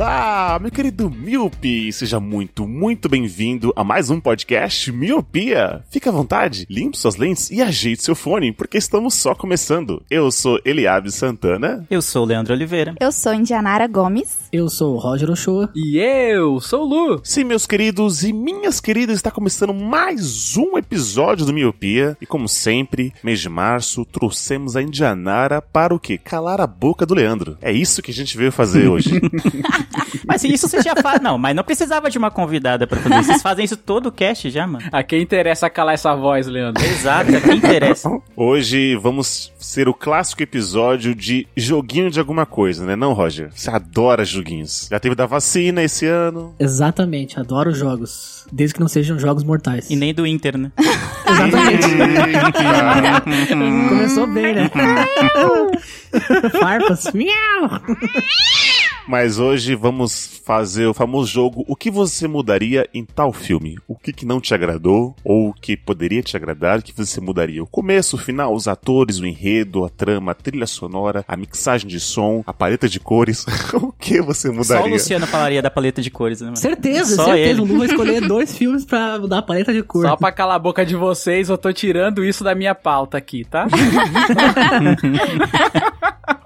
Olá, meu querido Miopi! Seja muito, muito bem-vindo a mais um podcast Miopia! Fique à vontade, limpe suas lentes e ajeite seu fone, porque estamos só começando. Eu sou Eliabe Santana. Eu sou o Leandro Oliveira. Eu sou Indianara Gomes. Eu sou o Roger Ochoa. E eu sou o Lu. Sim, meus queridos e minhas queridas, está começando mais um episódio do Miopia. E como sempre, mês de março, trouxemos a Indianara para o quê? Calar a boca do Leandro. É isso que a gente veio fazer hoje. Mas isso você já faz. Não, mas não precisava de uma convidada pra fazer isso. Vocês fazem isso todo o cast já, mano. A quem interessa calar essa voz, Leandro? Exato, a quem interessa. Hoje vamos ser o clássico episódio de joguinho de alguma coisa, né? Não, Roger? Você adora joguinhos. Já teve da vacina esse ano. Exatamente, adoro jogos. Desde que não sejam jogos mortais. E nem do Inter, né? Exatamente. Começou bem, né? Farpas. Miau! Mas hoje vamos fazer o famoso jogo O que você mudaria em tal filme? O que, que não te agradou? Ou o que poderia te agradar? O que você mudaria? O começo, o final, os atores, o enredo, a trama, a trilha sonora, a mixagem de som, a paleta de cores. o que você Só o mudaria? Luciano falaria da paleta de cores, né, mano? Certeza, Só certeza. ele. O Lu vai escolher dois filmes pra mudar a paleta de cor. Só pra calar a boca de vocês, eu tô tirando isso da minha pauta aqui, tá?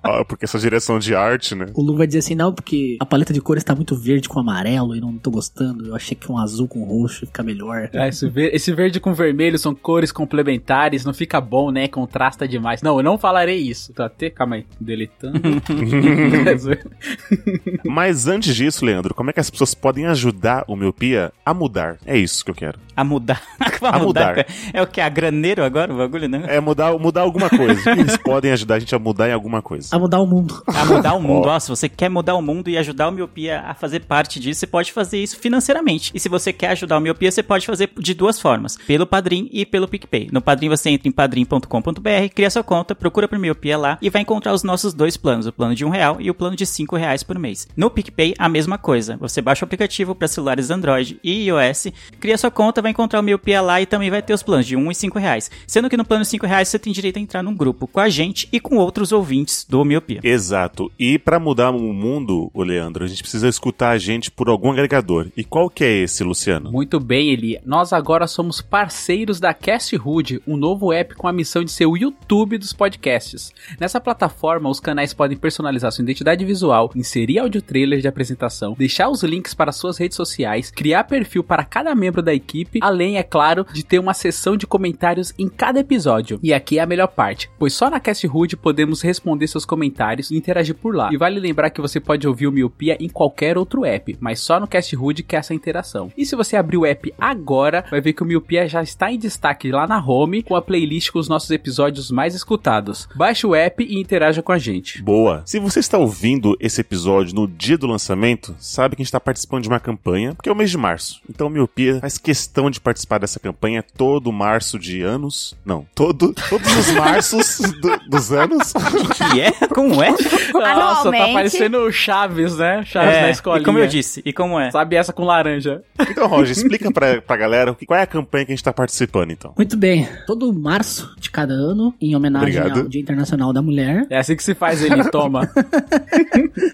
Ah, porque essa direção de arte, né? O Lu vai dizer assim, não, porque a paleta de cores tá muito verde com amarelo e não tô gostando. Eu achei que um azul com roxo fica melhor. É, esse, ver- esse verde com vermelho são cores complementares, não fica bom, né? Contrasta demais. Não, eu não falarei isso. Tô até, calma aí, deletando. Mas antes disso, Leandro, como é que as pessoas podem ajudar o Miopia a mudar? É isso que eu quero. A mudar. a mudar. cara. É o que? A graneiro agora o bagulho, né? É mudar, mudar alguma coisa. Eles podem ajudar a gente a mudar em alguma coisa. A mudar o mundo. A mudar o mundo. Ó, se você quer mudar o mundo e ajudar o Miopia a fazer parte disso, você pode fazer isso financeiramente. E se você quer ajudar o Miopia, você pode fazer de duas formas: pelo Padrim e pelo PicPay. No Padrim você entra em padrim.com.br, cria sua conta, procura por Miopia lá e vai encontrar os nossos dois planos: o plano de um real e o plano de cinco reais por mês. No PicPay, a mesma coisa. Você baixa o aplicativo para celulares Android e iOS, cria sua conta, vai encontrar o Miopia lá e também vai ter os planos de um e cinco reais. Sendo que no plano de cinco reais você tem direito a entrar num grupo com a gente e com outros ouvintes do Miopia. Exato. E pra mudar o mundo, o Leandro, a gente precisa escutar a gente por algum agregador. E qual que é esse, Luciano? Muito bem, Eli. Nós agora somos parceiros da Cast Hood, um novo app com a missão de ser o YouTube dos podcasts. Nessa plataforma, os canais podem personalizar sua identidade visual, inserir áudio trailer de apresentação, deixar os links para suas redes sociais, criar perfil para cada membro da equipe, além, é claro, de ter uma seção de comentários em cada episódio. E aqui é a melhor parte, pois só na Cast Hood podemos responder seus comentários e interagir por lá. E vale lembrar que você pode ouvir o Miopia em qualquer outro app, mas só no Cast Hood que é essa interação. E se você abrir o app agora, vai ver que o Miopia já está em destaque lá na home com a playlist com os nossos episódios mais escutados. Baixe o app e interaja com a gente. Boa. Se você está ouvindo esse episódio no dia do lançamento, sabe que a gente está participando de uma campanha, porque é o mês de março. Então o Miopia faz questão de participar dessa campanha todo março de anos. Não, todo, todos os marços do- dos anos. Que é? Como é? Nossa, tá parecendo o Chaves, né? Chaves na É, escolinha. e como eu disse, e como é? Sabe essa com laranja. Então, Roger, explica pra, pra galera o que- qual é a campanha que a gente tá participando, então. Muito bem. Todo março de cada ano, em homenagem Obrigado. ao Dia Internacional da Mulher, É assim que se faz ele, toma.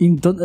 em, to-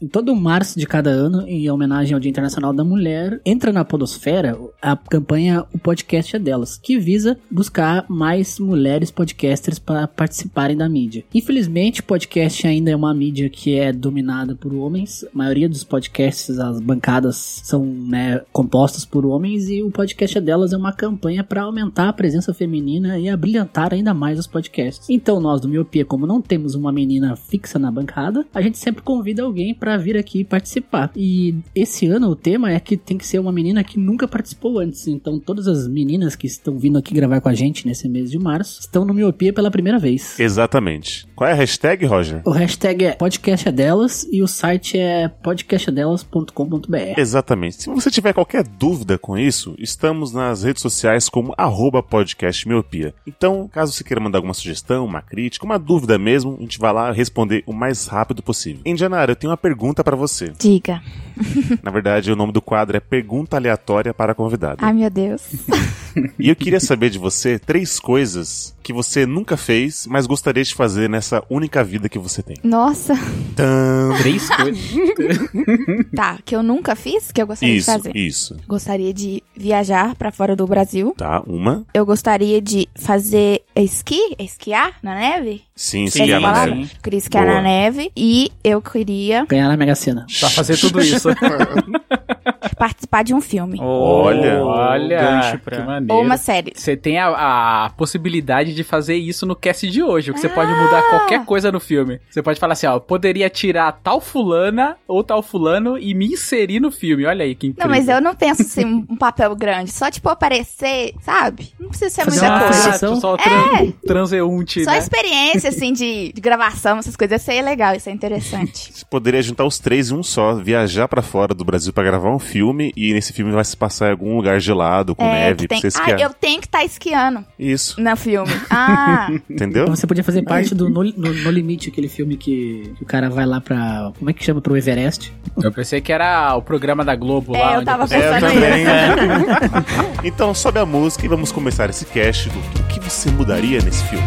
em todo março de cada ano, em homenagem ao Dia Internacional da Mulher, entra na Podosfera a campanha O Podcast é Delas, que visa buscar mais mulheres podcasters para participarem da mídia. Infelizmente, podcast ainda é uma mídia que é dominada por homens. A maioria dos podcasts, as bancadas são né, compostas por homens e o podcast é delas é uma campanha para aumentar a presença feminina e abrilhantar ainda mais os podcasts. Então, nós do Miopia, como não temos uma menina fixa na bancada, a gente sempre convida alguém para vir aqui participar. E esse ano o tema é que tem que ser uma menina que nunca participou antes. Então, todas as meninas que estão vindo aqui gravar com a gente nesse mês de março estão no Miopia pela primeira vez. Exatamente. Qual é a hashtag, Roger? O hashtag é podcast é delas e o site é podcastadelas.com.br. Exatamente. Se você tiver qualquer dúvida com isso, estamos nas redes sociais como arroba podcastmiopia. Então, caso você queira mandar alguma sugestão, uma crítica, uma dúvida mesmo, a gente vai lá responder o mais rápido possível. Indianara, eu tenho uma pergunta para você. Diga. Na verdade, o nome do quadro é Pergunta Aleatória para a Convidada. Ai, meu Deus. E eu queria saber de você três coisas que você nunca fez, mas gostaria de fazer nessa única vida que você tem. Nossa. Tã. Três coisas. Tá, que eu nunca fiz, que eu gostaria Isso, de fazer. isso. Gostaria de viajar pra fora do Brasil. Tá, uma. Eu gostaria de fazer esqui, esquiar na neve. Sim, Sim, esquiar na palavra? neve. Eu queria esquiar Boa. na neve. E eu queria Ganhar na Mega Sena. pra fazer tudo isso. participar de um filme. Olha. Olha, gancho pra- que maneiro. Ou uma série. Você tem a, a possibilidade de fazer isso no cast de hoje, o que você pode Ah! mudar qualquer coisa no filme. Você pode falar assim, ó, poderia tirar tal fulana ou tal fulano e me inserir no filme. Olha aí que incrível. Não, mas eu não penso assim, um papel grande. Só, tipo, aparecer, sabe? Não precisa ser Fazer muita uma coisa. Exato, só tran transeunte, Só né? experiência, assim, de, de gravação, essas coisas. Isso aí é legal, isso é interessante. Você poderia juntar os três em um só, viajar pra fora do Brasil pra gravar um filme e nesse filme vai se passar em algum lugar gelado, com é, neve, que pra tem... você Ah, esquiar. eu tenho que estar esquiando Isso, no filme. Ah, entendeu? Então você podia fazer parte do No, No- No Limite, aquele filme que, que o cara vai lá pra. Como é que chama? Pro Everest. Eu pensei que era o programa da Globo É, lá. eu tava É, eu pensando também. então sobe a música e vamos começar esse cast do o que você mudaria nesse filme.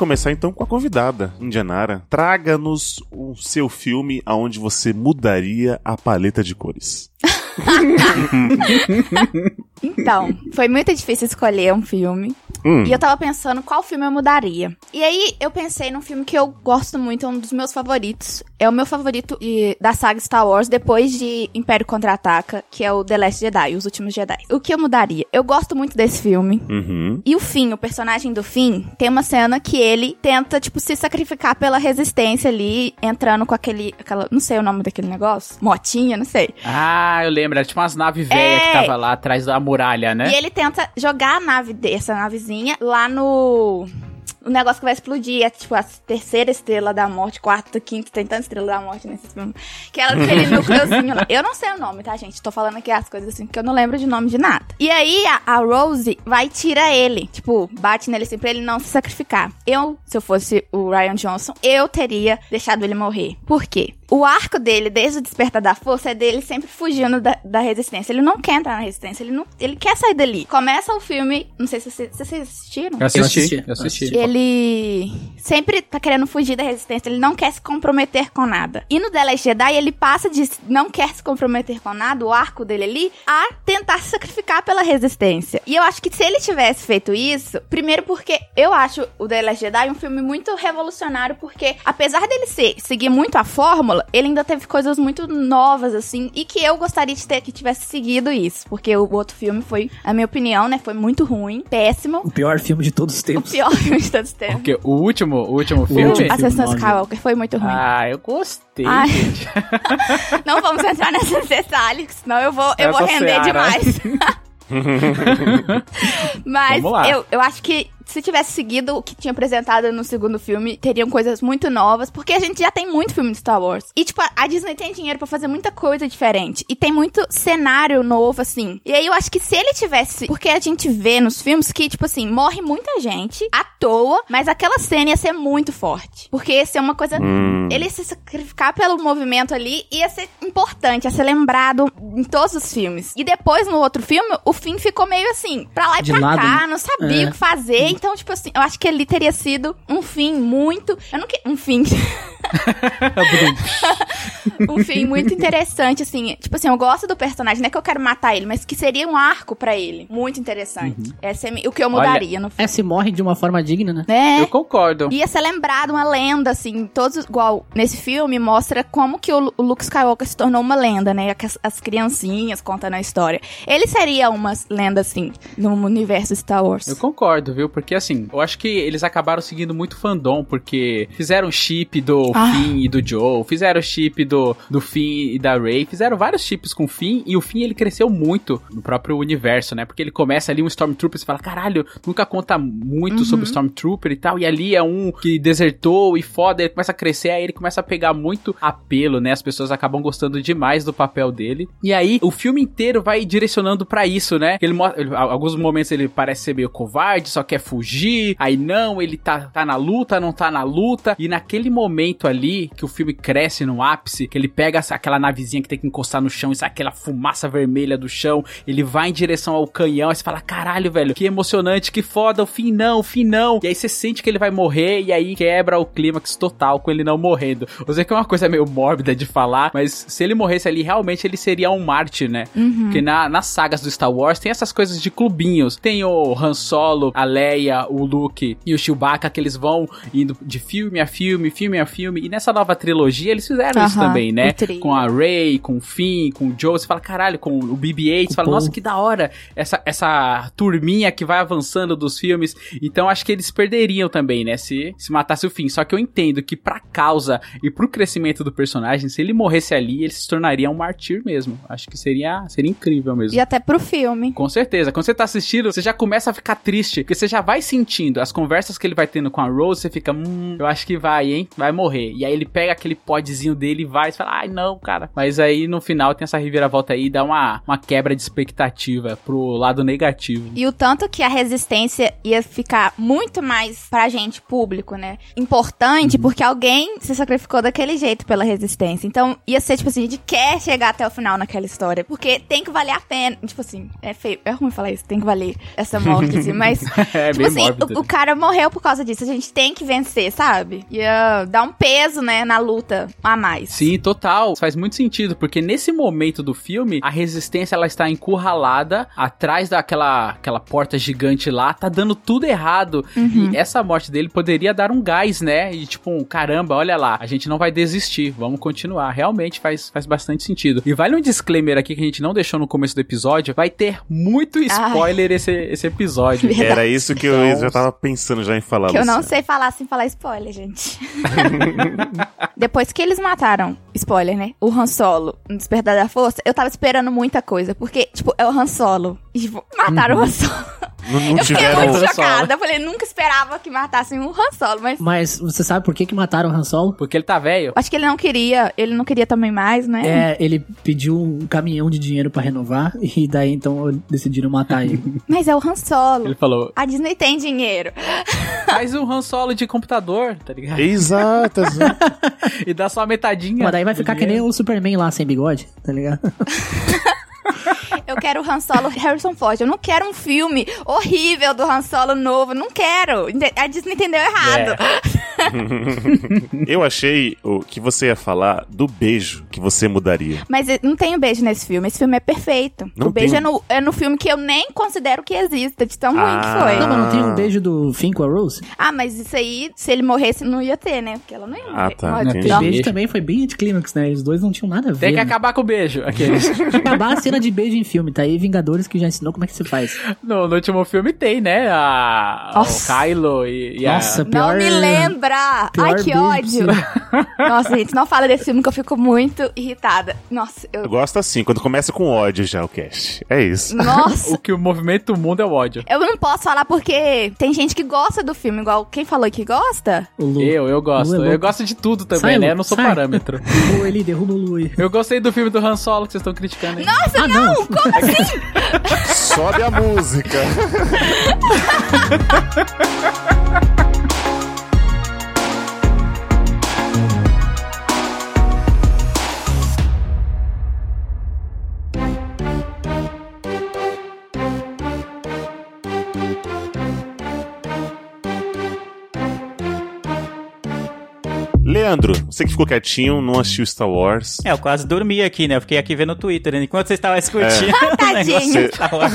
Começar então com a convidada, Indianara. Traga-nos o seu filme aonde você mudaria a paleta de cores. Então, foi muito difícil escolher um filme. Hum. E eu tava pensando qual filme eu mudaria. E aí eu pensei num filme que eu gosto muito, é um dos meus favoritos. É o meu favorito e- da saga Star Wars, depois de Império Contra-Ataca, que é o The Last Jedi, Os Últimos Jedi. O que eu mudaria? Eu gosto muito desse filme. Uhum. E o Finn, o personagem do Finn, tem uma cena que ele tenta, tipo, se sacrificar pela resistência ali, entrando com aquele, aquela, não sei o nome daquele negócio, motinha, não sei. Ah, eu lembro. Era tipo umas naves velhas É. que tava lá atrás da muralha, né? E ele tenta jogar a nave dessa navezinha lá no. O negócio que vai explodir é tipo a terceira estrela da morte, quarta, quinta, tem tanta estrela da morte nesse filme. Que ela aquele núcleozinho lá. Eu não sei o nome, tá, gente? Tô falando aqui as coisas assim, porque eu não lembro de nome de nada. E aí a, a Rose vai e tira ele. Tipo, bate nele assim pra ele não se sacrificar. Eu, se eu fosse o Ryan Johnson, eu teria deixado ele morrer. Por quê? O arco dele, desde o despertar da força, é dele sempre fugindo da, da resistência. Ele não quer entrar na resistência, ele, não, ele quer sair dali. Começa o filme, não sei se vocês, vocês assistiram. Eu assisti, assisti, eu assisti. Ele sempre tá querendo fugir da resistência, ele não quer se comprometer com nada. E no The Last Jedi, ele passa de não quer se comprometer com nada, o arco dele ali, a tentar se sacrificar pela resistência. E eu acho que se ele tivesse feito isso, primeiro porque eu acho o The Last Jedi um filme muito revolucionário, porque apesar dele ser, seguir muito a fórmula, ele ainda teve coisas muito novas, assim, e que eu gostaria de ter que tivesse seguido isso, porque o outro filme foi, na minha opinião, né, foi muito ruim, péssimo. O pior filme de todos os O tempos. pior filme de todos os tempos. Porque o último, o último O filme. último. Ascensão nove. Skywalker foi muito ruim. Ah, eu gostei, Ai. gente. Não vamos entrar nesses detalhes, senão eu vou, eu Essa vou render seara. demais. Mas eu, eu acho que se tivesse seguido o que tinha apresentado no segundo filme, teriam coisas muito novas, porque a gente já tem muito filme de Star Wars. E, tipo, a Disney tem dinheiro pra fazer muita coisa diferente. E tem muito cenário novo, assim. E aí eu acho que se ele tivesse. Porque a gente vê nos filmes que, tipo assim, morre muita gente à toa, mas aquela cena ia ser muito forte. Porque ia ser uma coisa. Hum. Ele se sacrificar pelo movimento ali ia ser importante, ia ser lembrado em todos os filmes. E depois, no outro filme, o fim ficou meio assim, pra lá e De pra lado, cá, não sabia É. o que fazer. Então, tipo assim, eu acho que ali teria sido um fim muito. Eu não que... Um fim. um fim muito interessante, assim. Tipo assim, eu gosto do personagem, não é que eu quero matar ele, mas que seria um arco pra ele. Muito interessante. Esse é o que eu mudaria no filme. É, se morre de uma forma digna, né? É. Eu concordo. Ia ser lembrado uma lenda, assim, todos, igual nesse filme, mostra como que o, o Luke Skywalker se tornou uma lenda, né? As, as criancinhas contando a história. Ele seria uma lenda, assim, no universo Star Wars. Eu concordo, viu? Porque assim, eu acho que eles acabaram seguindo muito fandom, porque fizeram chip do Ah. Finn e do Joe, fizeram chip do, do Finn e da Rey, fizeram vários chips com o Finn, e o Finn ele cresceu muito no próprio universo, né? Porque ele começa ali um Stormtrooper e fala, caralho, nunca conta muito sobre o Stormtrooper e tal, e ali é um que desertou e foda, ele começa a crescer, aí ele começa a pegar muito apelo, né? As pessoas acabam gostando demais do papel dele. E aí, o filme inteiro vai direcionando pra isso, né? Ele ele- alguns momentos ele parece ser meio covarde, só quer fugir. Aí não, ele tá, tá na luta, não tá na luta. E naquele momento ali, que o filme cresce no ápice, que ele pega aquela navezinha que tem que encostar no chão e sai aquela fumaça vermelha do chão, ele vai em direção ao canhão, aí você fala, caralho, velho, que emocionante, que foda, o fim não, o fim não. E aí você sente que ele vai morrer, e aí quebra o clímax total com ele não morrendo. Eu sei que é uma coisa meio mórbida de falar, mas se ele morresse ali, realmente ele seria um mártir, né? Porque na, nas sagas do Star Wars tem essas coisas de clubinhos. Tem o Han Solo, a Leia, o Luke e o Chewbacca que eles vão indo de filme a filme, filme a filme. E nessa nova trilogia eles fizeram isso Aham, também, né? Com a Rey, com o Finn, com o Joe. Você fala, caralho, com o BB-8. Você fala, Paul. nossa, que da hora. Essa, essa turminha que vai avançando dos filmes. Então acho que eles perderiam também, né? Se, se matasse o Finn. Só que eu entendo que pra causa e pro crescimento do personagem, se ele morresse ali, ele se tornaria um martir mesmo. Acho que seria, seria incrível mesmo. E até pro filme. Com certeza. Quando você tá assistindo, você já começa a ficar triste. Porque você já vai sentindo as conversas que ele vai tendo com a Rose. Você fica, hum, eu acho que vai, hein? Vai morrer. E aí ele pega aquele podzinho dele e vai. Você fala, ai não, cara. Mas aí no final tem essa reviravolta aí e dá uma, uma quebra de expectativa pro lado negativo. E o tanto que a resistência ia ficar muito mais pra gente, público, né? Importante, porque alguém se sacrificou daquele jeito pela resistência. Então, ia ser, tipo assim, a gente quer chegar até o final naquela história. Porque tem que valer a pena. Tipo assim, é feio. É ruim falar isso, tem que valer essa morte, assim. Mas, É tipo bem assim, mórbido. o, o cara morreu por causa disso. A gente tem que vencer, sabe? Ia dar um peso, né, na luta a mais. Sim, total. Faz muito sentido, porque nesse momento do filme, a resistência ela está encurralada atrás daquela aquela porta gigante lá, tá dando tudo errado. E essa morte dele poderia dar um gás, né? E tipo, um, caramba, olha lá, a gente não vai desistir, vamos continuar. Realmente faz, faz bastante sentido. E vale um disclaimer aqui que a gente não deixou no começo do episódio, vai ter muito spoiler esse, esse episódio. Verdade. Era isso que eu já tava pensando já em falar. Que eu não sei falar sem falar spoiler, gente. Depois que eles mataram, spoiler, né? O Han Solo no Despertar da Força, eu tava esperando muita coisa. Porque, tipo, é o Han Solo. E, tipo, mataram o Han Solo. Não, não Eu fiquei tiveram. muito Han Solo. chocada. Eu falei, nunca esperava que matassem o Han Solo. Mas Mas você sabe por que, que mataram o Han Solo? Porque ele tá velho. acho que ele não queria. Ele não queria também mais, né? É, ele pediu um caminhão de dinheiro pra renovar e daí então decidiram matar ele. Mas é o Han Solo. Ele falou, A Disney tem dinheiro. faz um Han Solo de computador, tá ligado? Exato, exato. E dá só a metadinha. Mas daí vai ficar que dinheiro. nem o Superman lá sem bigode, tá ligado? Eu quero o Han Solo Harrison Ford. Eu não quero um filme horrível do Han Solo novo. Não quero. A Disney entendeu errado. Eu achei o que você ia falar do beijo que você mudaria. Mas não tem o beijo nesse filme. Esse filme é perfeito. Não o beijo tem? é, no, é no filme que eu nem considero que exista, de tão ruim Ah. que foi. Não, mas não tem um beijo do Finn com a Rose? Ah, mas isso aí, se ele morresse, não ia ter, né? Porque ela não ia Ah, morrer. tá, Não. beijo Beijo. também foi bem anticlímax, né? Os dois não tinham nada a ver. Tem que né? acabar com o beijo. Aqueles. acabar a cena de beijo em filme, tá aí Vingadores que já ensinou como é que se faz. no, no último filme tem, né? A, o Nossa. Kylo e, e a- Nossa, Não pior... me lembra! pior Ai, que ódio! Nossa, gente, não fala desse filme que eu fico muito irritada. Nossa, eu. Eu gosto assim, quando começa com ódio já o cast. É isso. Nossa! O que o movimento do mundo é o ódio. Eu não posso falar porque tem gente que gosta do filme, igual quem falou que gosta. O Lu. Eu, eu gosto. Lu é eu gosto de tudo também, Sai, né? Lu, Eu não sou sai. parâmetro. Derruba ele, derruba o Lu. Eu gostei do filme do Han Solo que vocês estão criticando aí. Nossa, Ah, não! como assim? Sobe a música. Leandro, você que ficou quietinho, não assistiu Star Wars. É, eu quase dormi aqui, né? Eu fiquei aqui vendo no Twitter, né? enquanto vocês estavam discutindo Ah, o tadinho. negócio Você- de Star Wars.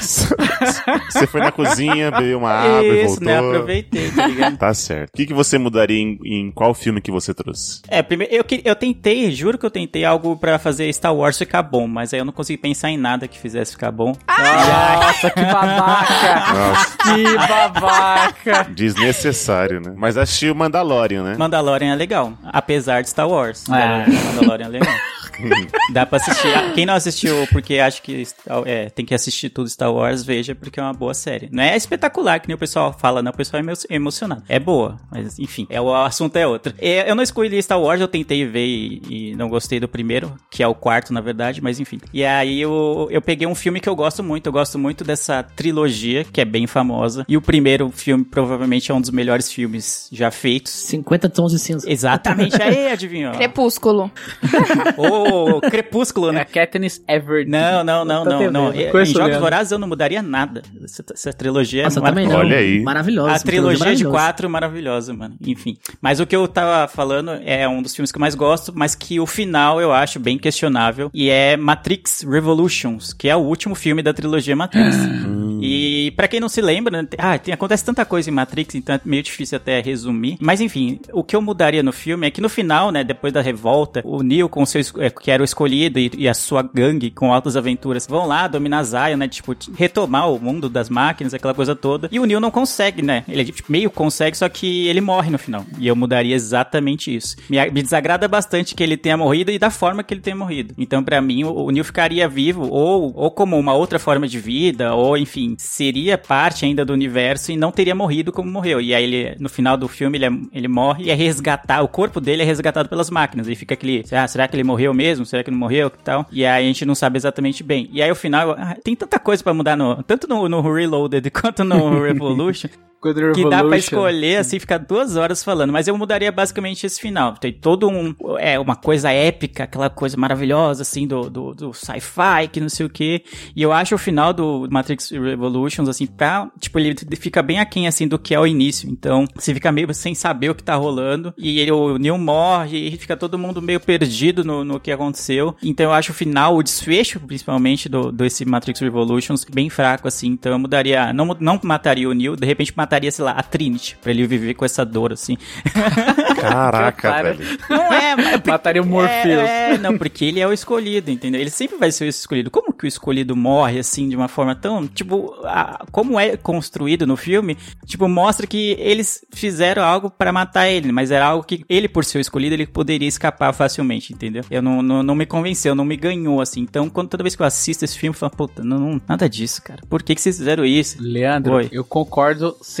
Você foi na cozinha, bebeu uma água e Isso, voltou. né? Aproveitei, tá ligado? Tá certo. O que, que você mudaria em, em qual filme que você trouxe? É, primeiro, eu, que- eu tentei, juro que eu tentei algo pra fazer Star Wars ficar bom, mas aí eu não consegui pensar em nada que fizesse ficar bom. Nossa, que babaca! Nossa, que babaca! desnecessário, né? Mas assisti o Mandalorian, né? Mandalorian é legal, apesar de Star Wars. É. Mandalorian é legal. Dá pra assistir. Ah, Quem não assistiu porque acha que é, tem que assistir tudo Star Wars, veja, porque é uma boa série. Não é espetacular, que nem o pessoal fala, não. O pessoal é emo- emocionado. É boa, mas enfim, é, o assunto é outro. É, eu não escolhi Star Wars, eu tentei ver e, e não gostei do primeiro, que é o quarto, na verdade, mas enfim. E aí eu, eu peguei um filme que eu gosto muito, eu gosto muito dessa trilogia, que é bem famosa. E o primeiro filme provavelmente é um dos melhores filmes já feitos. 50 tons de cinza. Exatamente, aí adivinhou. Crepúsculo. Ô, Crepúsculo, É a né? Katniss Everdeen. Não, não, não, não, não. Em Jogos. Vorazes eu não mudaria nada. Essa, essa trilogia Nossa, é eu também não. Olha aí. Maravilhosa. A trilogia de maravilhosa. quatro maravilhosa, mano. Enfim. Mas o que eu tava falando é um dos filmes que eu mais gosto, mas que o final eu acho bem questionável. E é Matrix Revolutions, que é o último filme da trilogia Matrix. E pra quem não se lembra, né, ah, tem, acontece tanta coisa em Matrix, então é meio difícil até resumir. Mas enfim, o que eu mudaria no filme é que no final, né, depois da revolta, o Neo com seu é, que era o escolhido e, e a sua gangue com altas aventuras vão lá dominar Zion, né, tipo, retomar o mundo das máquinas, aquela coisa toda. E o Neo não consegue, né? Ele tipo, meio consegue, só que ele morre no final. E eu mudaria exatamente isso. Me, me desagrada bastante que ele tenha morrido e da forma que ele tenha morrido. Então, pra mim, o, o Neo ficaria vivo ou, ou como uma outra forma de vida, ou enfim, seria parte ainda do universo e não teria morrido como morreu. E aí ele, no final do filme, ele, é- ele morre e é resgatar, o corpo dele é resgatado pelas máquinas. E fica aquele, ah, será que ele morreu mesmo? Será que não morreu? Que tal? E aí a gente não sabe exatamente bem. E aí o final, ah, tem tanta coisa pra mudar no, tanto no, no Reloaded quanto no Revolution. Que dá pra escolher, assim, ficar duas horas falando. Mas eu mudaria basicamente esse final. Tem todo um... É, uma coisa épica, aquela coisa maravilhosa, assim, do, do, do sci-fi, que não sei o quê. E eu acho o final do Matrix Revolutions, assim, pra... Tipo, ele fica bem aquém, assim, do que é o início. Então, você fica meio sem saber o que tá rolando. E ele, o Neo morre, e fica todo mundo meio perdido no, no que aconteceu. Então, eu acho o final, o desfecho, principalmente, do, desse Matrix Revolutions, bem fraco, assim. Então, eu mudaria... Não, não mataria o Neo, de repente mataria, sei lá, a Trinity, pra ele viver com essa dor, assim. Caraca, velho. Não é, mas- Mataria o Morpheus. É, é, não, porque ele é o escolhido, entendeu? Ele sempre vai ser o escolhido. Como que o escolhido morre, assim, de uma forma tão. Tipo, a- como é construído no filme, tipo, mostra que eles fizeram algo pra matar ele, mas era algo que ele, por ser o escolhido, ele poderia escapar facilmente, entendeu? Eu não, não, não me convenceu, não me ganhou, assim. Então, quando, toda vez que eu assisto esse filme, eu falo, puta, não, não- nada disso, cara. Por que, que vocês fizeram isso? Leandro, Oi. eu concordo 100%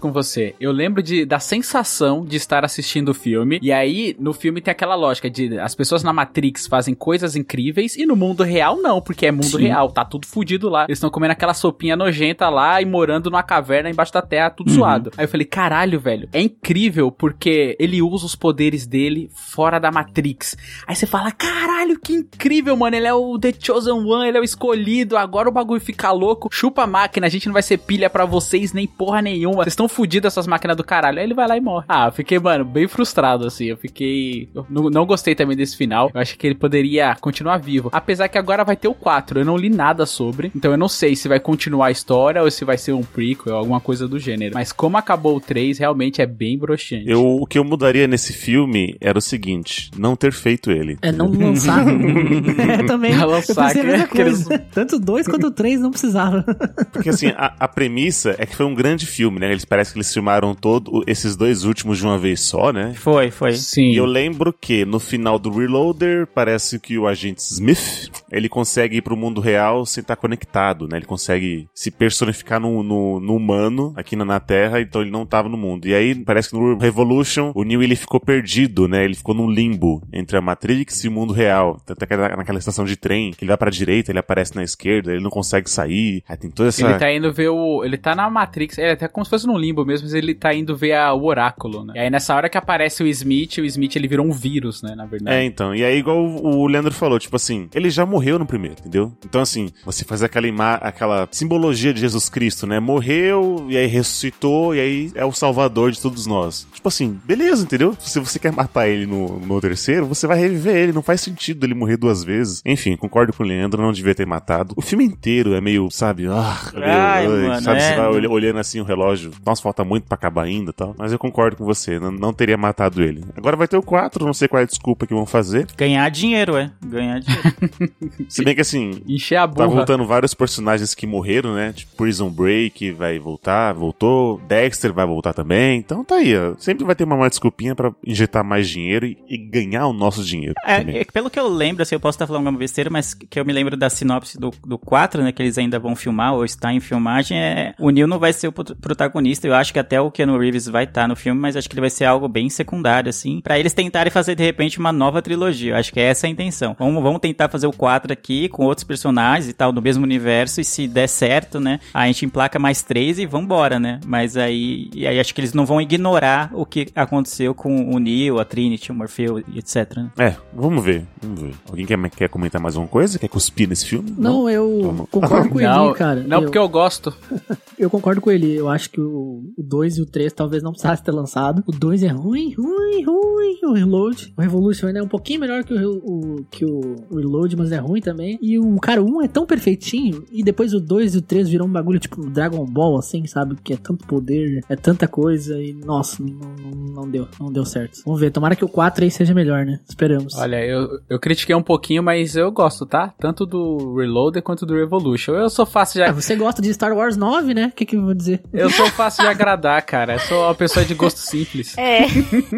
com você. Eu lembro de, da sensação de estar assistindo o filme. E aí, no filme tem aquela lógica de as pessoas na Matrix fazem coisas incríveis e no mundo real não, porque é mundo Sim. real, tá tudo fudido lá. Eles estão comendo aquela sopinha nojenta lá e morando numa caverna embaixo da terra, Uhum. tudo zoado. Aí eu falei, caralho, velho, é incrível porque ele usa os poderes dele fora da Matrix. Aí você fala, caralho, que incrível, mano, ele é o The Chosen One, ele é o escolhido, agora o bagulho fica louco, chupa a máquina, a gente não vai ser pilha pra vocês nem porra nenhuma, vocês estão fudidos essas máquinas do caralho. Aí ele vai lá e morre. Ah, eu fiquei, mano, bem frustrado, assim, eu fiquei... Eu não, não gostei também desse final, eu acho que ele poderia continuar vivo. Apesar que agora vai ter o 4, eu não li nada sobre, então eu não sei se vai continuar a história ou se vai ser um prequel, alguma coisa do gênero. Mas como acabou o 3, realmente é bem broxante. Eu, o que eu mudaria nesse filme era o seguinte: não ter feito ele. É, não lançar. é, também. Não Eu lançar, pensei a mesma que. Tanto o dois quanto o três não precisava. Porque assim, a, a premissa é que foi um grande filme, né? Eles parece que eles filmaram todo esses dois últimos de uma vez só, né? Foi, foi. Sim. E eu lembro que no final do Reloader, parece que o agente Smith, ele consegue ir pro mundo real sem estar conectado, né? Ele consegue se personificar no, no, no humano aqui na, na Terra, então ele não tava no mundo. E aí, parece que no Revolution, o Neo ele ficou perdido, né? Ele ficou num limbo entre a Matrix e o mundo real. legal. Até que naquela estação de trem, que ele vai pra direita, ele aparece na esquerda, ele não consegue sair. Aí tem toda essa. Ele tá indo ver o. Ele tá na Matrix, é até como se fosse num limbo mesmo, mas ele tá indo ver a, o oráculo, né? E aí nessa hora que aparece o Smith, o Smith ele virou um vírus, né? Na verdade. É, então. E aí, igual o, o Leandro falou, tipo assim, ele já morreu no primeiro, entendeu? Então, assim, você faz aquela, ima aquela simbologia de Jesus Cristo, né? Morreu, e aí ressuscitou, e aí é o salvador de todos nós. Tipo assim, beleza, entendeu? Se você quer matar ele no, no terceiro, você vai reviver ele. Não faz sentido ele morrer duas vezes. Enfim, concordo com o Leandro, não devia ter matado. O filme inteiro é meio, sabe, ah, meio, Ai, ai, mano, sabe, é, você vai olha- olhando assim o relógio. Nossa, falta muito pra acabar ainda e tal. Mas eu concordo com você, não, não teria matado ele. Agora vai ter o 4, não sei qual é a desculpa que vão fazer. Ganhar dinheiro, é. Ganhar dinheiro. Se bem que assim, Encher a Tá burra. voltando vários personagens que morreram, né? Tipo, Prison Break vai voltar, voltou. Dexter vai voltar também. Então tá aí, ó. Sempre vai ter uma mais desculpinha pra injetar mais dinheiro e, e ganhar o nosso dinheiro. É, é, pelo que eu lembro, assim, eu posso estar falando alguma besteira, mas que eu me lembro da sinopse do, do 4, né, que eles ainda vão filmar, ou está em filmagem, é, o Neil não vai ser o protagonista, eu acho que até o Keanu Reeves vai estar no filme, mas acho que ele vai ser algo bem secundário, assim, pra eles tentarem fazer, de repente, uma nova trilogia, eu acho que essa é a intenção. Vamos, vamos tentar fazer o 4 aqui, com outros personagens e tal, do mesmo universo, e se der certo, né, a gente emplaca mais três e vambora, né, mas aí, e aí acho que eles não vão ignorar o que aconteceu com o Neil, a Trinity, o Morpheu, e etc, né. É, vamos ver, vamos ver. Alguém quer, quer comentar mais uma coisa? Quer cuspir nesse filme? Não, eu Vamos. concordo com Não, ele, cara. não eu, porque eu gosto. eu concordo com ele. Eu acho que o 2 e o 3 talvez não precisassem ter lançado. O 2 é ruim, ruim, ruim. O Reload. O Revolution ainda é um pouquinho melhor que o, o- que o Reload, mas é ruim também. E o cara, o 1 é tão perfeitinho. E depois o 2 e o 3 viram um bagulho tipo Dragon Ball, assim, sabe? Que é tanto poder, é tanta coisa. E nossa, não, não- não deu, não deu certo. Vamos ver. Tomara que o 4 aí seja melhor, né? Esperamos. Olha, eu, eu critiquei um pouquinho, mas eu gosto, tá? Tanto do Reloader quanto do Revolution. Eu sou fácil Ah, de, você gosta de Star Wars 9, né? O que, que eu vou dizer? eu sou fácil de agradar, cara. Eu sou uma pessoa de gosto simples. É,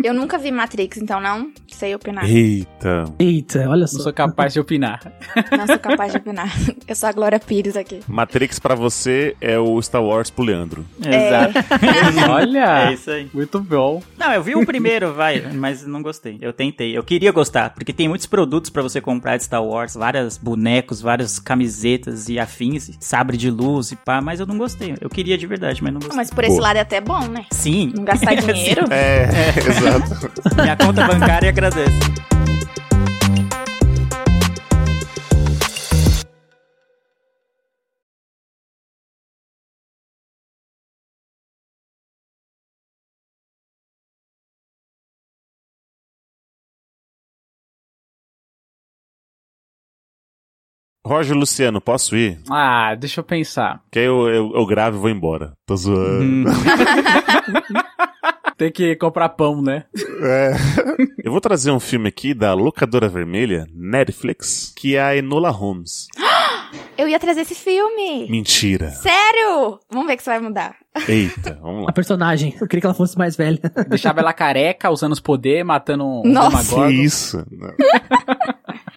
eu nunca vi Matrix, então não sei opinar. Eita. Eita, olha Não só. sou capaz de opinar. Não sou capaz de opinar. Eu sou a Glória Pires aqui. Matrix pra você é o Star Wars pro Leandro. Exato. Olha, É isso aí. muito bom. Não, eu vi o primeiro, vai, mas não gostei. Eu tentei. Eu queria gostar, porque tem muitos produtos pra você comprar de Star Wars, vários bonecos, várias camisetas e afins, sabre de luz e pá, mas eu não gostei. Eu queria de verdade, mas não Mas por esse Boa. lado é até bom, né? Sim. Não gastar dinheiro. É, exato. Minha conta bancária agradece. Roger Luciano, posso ir? Ah, deixa eu pensar. Que aí eu, eu, eu gravo e vou embora. Tô zoando. Hum. Tem que comprar pão, né? É. Eu vou trazer um filme aqui da locadora vermelha, Netflix, que é a Enola Holmes. Eu ia trazer esse filme. Mentira. Sério? Vamos ver que você vai mudar. Eita, vamos A lá. personagem. Eu queria que ela fosse mais velha. Deixava ela careca, usando os poderes, matando um Nossa. Que isso?